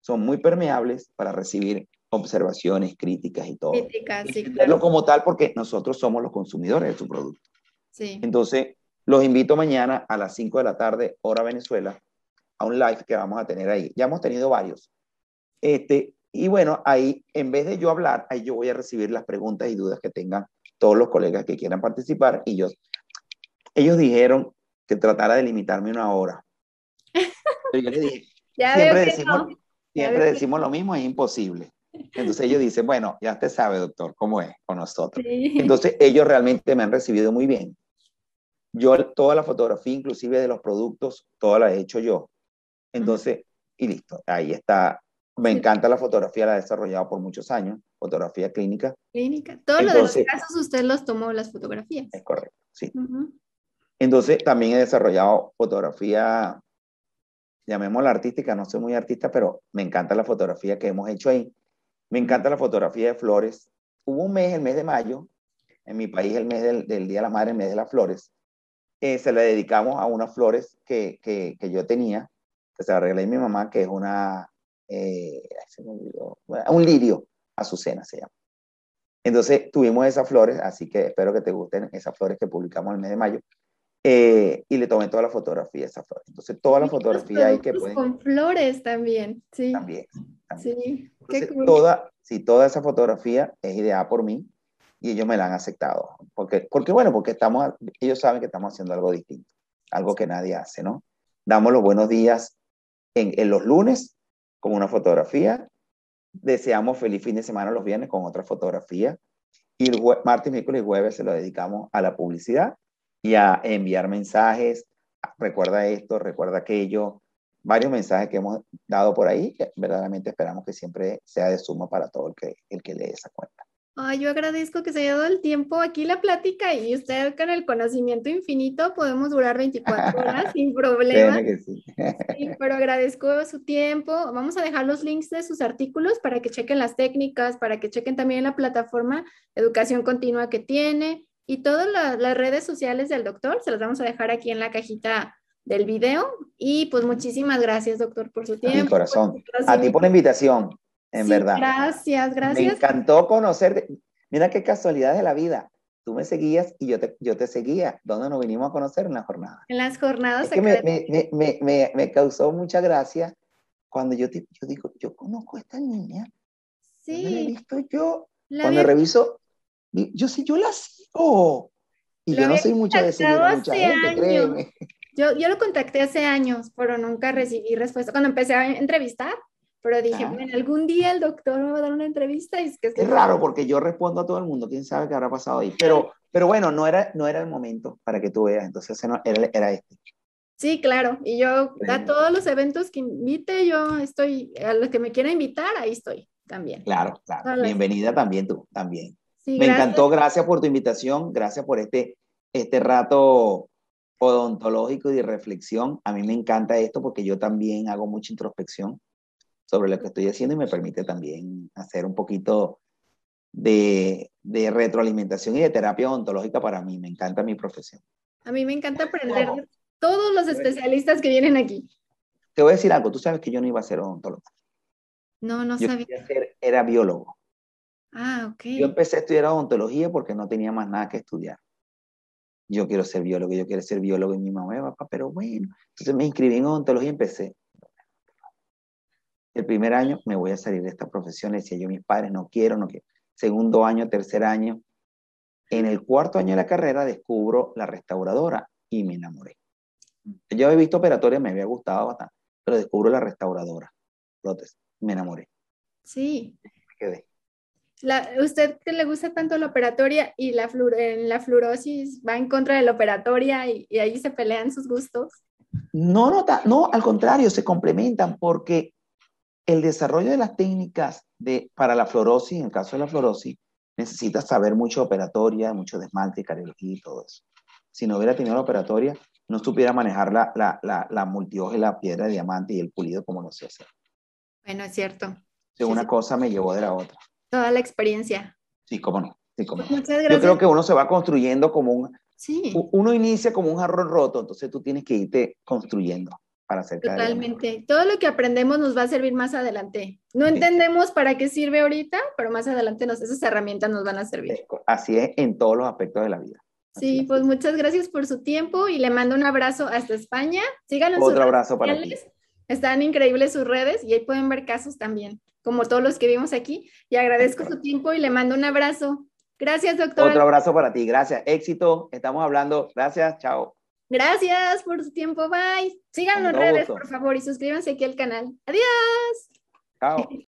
A: son muy permeables para recibir observaciones, críticas y todo. Críticas, sí, claro. como tal porque nosotros somos los consumidores de su producto.
B: Sí.
A: Entonces, los invito mañana a las 5 de la tarde, hora Venezuela, a un live que vamos a tener ahí. Ya hemos tenido varios. Este, y bueno, ahí, en vez de yo hablar, ahí yo voy a recibir las preguntas y dudas que tengan todos los colegas que quieran participar. Y yo, ellos dijeron que tratara de limitarme una hora. Pero yo le dije, siempre, decimos, siempre decimos lo mismo, es imposible. Entonces ellos dicen, bueno, ya te sabe, doctor, cómo es con nosotros. Entonces ellos realmente me han recibido muy bien. Yo toda la fotografía, inclusive de los productos, toda la he hecho yo. Entonces, y listo, ahí está. Me encanta la fotografía, la he desarrollado por muchos años, fotografía clínica.
B: Clínica. Todos los casos usted los tomó las fotografías.
A: Es correcto, sí. Entonces, también he desarrollado fotografía, llamémosla artística, no soy muy artista, pero me encanta la fotografía que hemos hecho ahí. Me encanta la fotografía de flores. Hubo un mes, el mes de mayo, en mi país, el mes del, Día de la Madre, el mes de las flores. Eh, se le dedicamos a unas flores que, que, que, yo tenía, que se arreglé a mi mamá, que es una, eh, un lirio, azucena se llama. Entonces tuvimos esas flores, así que espero que te gusten esas flores que publicamos el mes de mayo. Eh, y le tomé toda la fotografía de esas flores. Entonces, toda la fotografía hay que pueden...
B: Con flores también, sí.
A: También.
B: Sí,
A: toda, sí, toda esa fotografía es ideada por mí y ellos me la han aceptado. Porque, porque bueno, porque estamos, ellos saben que estamos haciendo algo distinto, algo que nadie hace, ¿no? Damos los buenos días en, los lunes con una fotografía, deseamos feliz fin de semana los viernes con otra fotografía. Y martes, miércoles y jueves se lo dedicamos a la publicidad y a enviar mensajes, recuerda esto, recuerda aquello, varios mensajes que hemos dado por ahí, que verdaderamente esperamos que siempre sea de suma para todo el que, el que lee esa cuenta.
B: Ay, yo agradezco que se haya dado el tiempo aquí la plática y usted con el conocimiento infinito podemos durar 24 horas sin problema.
A: Sí.
B: sí. pero agradezco su tiempo. Vamos a dejar los links de sus artículos para que chequen las técnicas, para que chequen también la plataforma educación continua que tiene y todas las redes sociales del doctor. Se las vamos a dejar aquí en la cajita del video. Y pues muchísimas gracias, doctor, por su tiempo.
A: Mi corazón. A ti por la invitación, en verdad.
B: Gracias, gracias.
A: Me encantó conocerte. Mira qué casualidad de la vida. Tú me seguías y yo te, yo te seguía. ¿Dónde nos vinimos a conocer? En la jornada.
B: En las jornadas.
A: Es que me, me, me, me, causó mucha gracia cuando yo, te, yo digo, yo conozco a esta niña.
B: Sí.
A: ¿Dónde la he visto yo? Cuando reviso, yo sí, yo la sigo. Y yo no soy mucho de seguir mucha gente, créeme.
B: Yo, yo lo contacté hace años, pero nunca recibí respuesta. Cuando empecé a entrevistar, pero dije, bueno, algún día el doctor me va a dar una entrevista. Y es, que
A: es raro porque yo respondo a todo el mundo, quién sabe qué habrá pasado ahí. Pero, pero bueno, no era, no era el momento para que tú veas, entonces era, era este.
B: Sí, claro. Y yo a todos los eventos que invite, yo estoy, a los que me quieran invitar, ahí estoy también.
A: Claro, claro. Bienvenida también tú, también. me encantó, gracias por tu invitación, gracias por este, este rato odontológico y de reflexión. A mí me encanta esto porque yo también hago mucha introspección sobre lo que estoy haciendo y me permite también hacer un poquito de, de retroalimentación y de terapia odontológica para mí. Me encanta mi profesión.
B: A mí me encanta aprender de todos los especialistas que vienen aquí.
A: Te voy a decir algo, tú sabes que yo no iba a ser odontólogo.
B: No, no
A: yo
B: sabía.
A: Ser, era biólogo.
B: Ah, ok.
A: Yo empecé a estudiar odontología porque no tenía más nada que estudiar yo quiero ser biólogo, yo quiero ser biólogo y mi mamá, papá, pero bueno. Entonces me inscribí en odontología y empecé. El primer año me voy a salir de esta profesión, decía yo mis padres, no quiero, no quiero. Segundo año, tercer año. En el cuarto año de la carrera descubro la restauradora y me enamoré. Yo había visto operatorias, me había gustado bastante, pero descubro la restauradora, me enamoré.
B: Sí.
A: Me quedé.
B: La, usted que le gusta tanto la operatoria y la, en la fluorosis va en contra de la operatoria y, ahí se pelean sus gustos.
A: No, no, no, al contrario, se complementan porque el desarrollo de las técnicas de, para la fluorosis, en el caso de la fluorosis, necesita saber mucho operatoria, mucho desmalte, cariología y todo eso. Si no hubiera tenido la operatoria, no supiera manejar la, la, la, la la piedra de diamante y el pulido como lo sé hacer.
B: Bueno, es cierto.
A: una cosa me llevó de la otra
B: toda la experiencia.
A: Sí, cómo no. Sí, cómo pues Yo creo que uno se va construyendo como un...
B: Sí.
A: Uno inicia como un jarrón roto, entonces tú tienes que irte construyendo para hacer
B: Totalmente. Todo lo que aprendemos nos va a servir más adelante. No entendemos para qué sirve ahorita, pero más adelante nos, esas herramientas nos van a servir.
A: Así es en todos los aspectos de la vida.
B: sí, pues muchas gracias por su tiempo y le mando un abrazo hasta España. Síganos.
A: Otro abrazo para ti.
B: Están increíbles sus redes y ahí pueden ver casos también como todos los que vimos aquí. Y agradezco su tiempo y le mando un abrazo. Gracias, doctor.
A: Otro abrazo para ti, gracias. Éxito, estamos hablando. Gracias, chao.
B: Gracias por su tiempo, bye. Síganos en redes, por favor, y suscríbanse aquí al canal. Adiós.
A: Chao.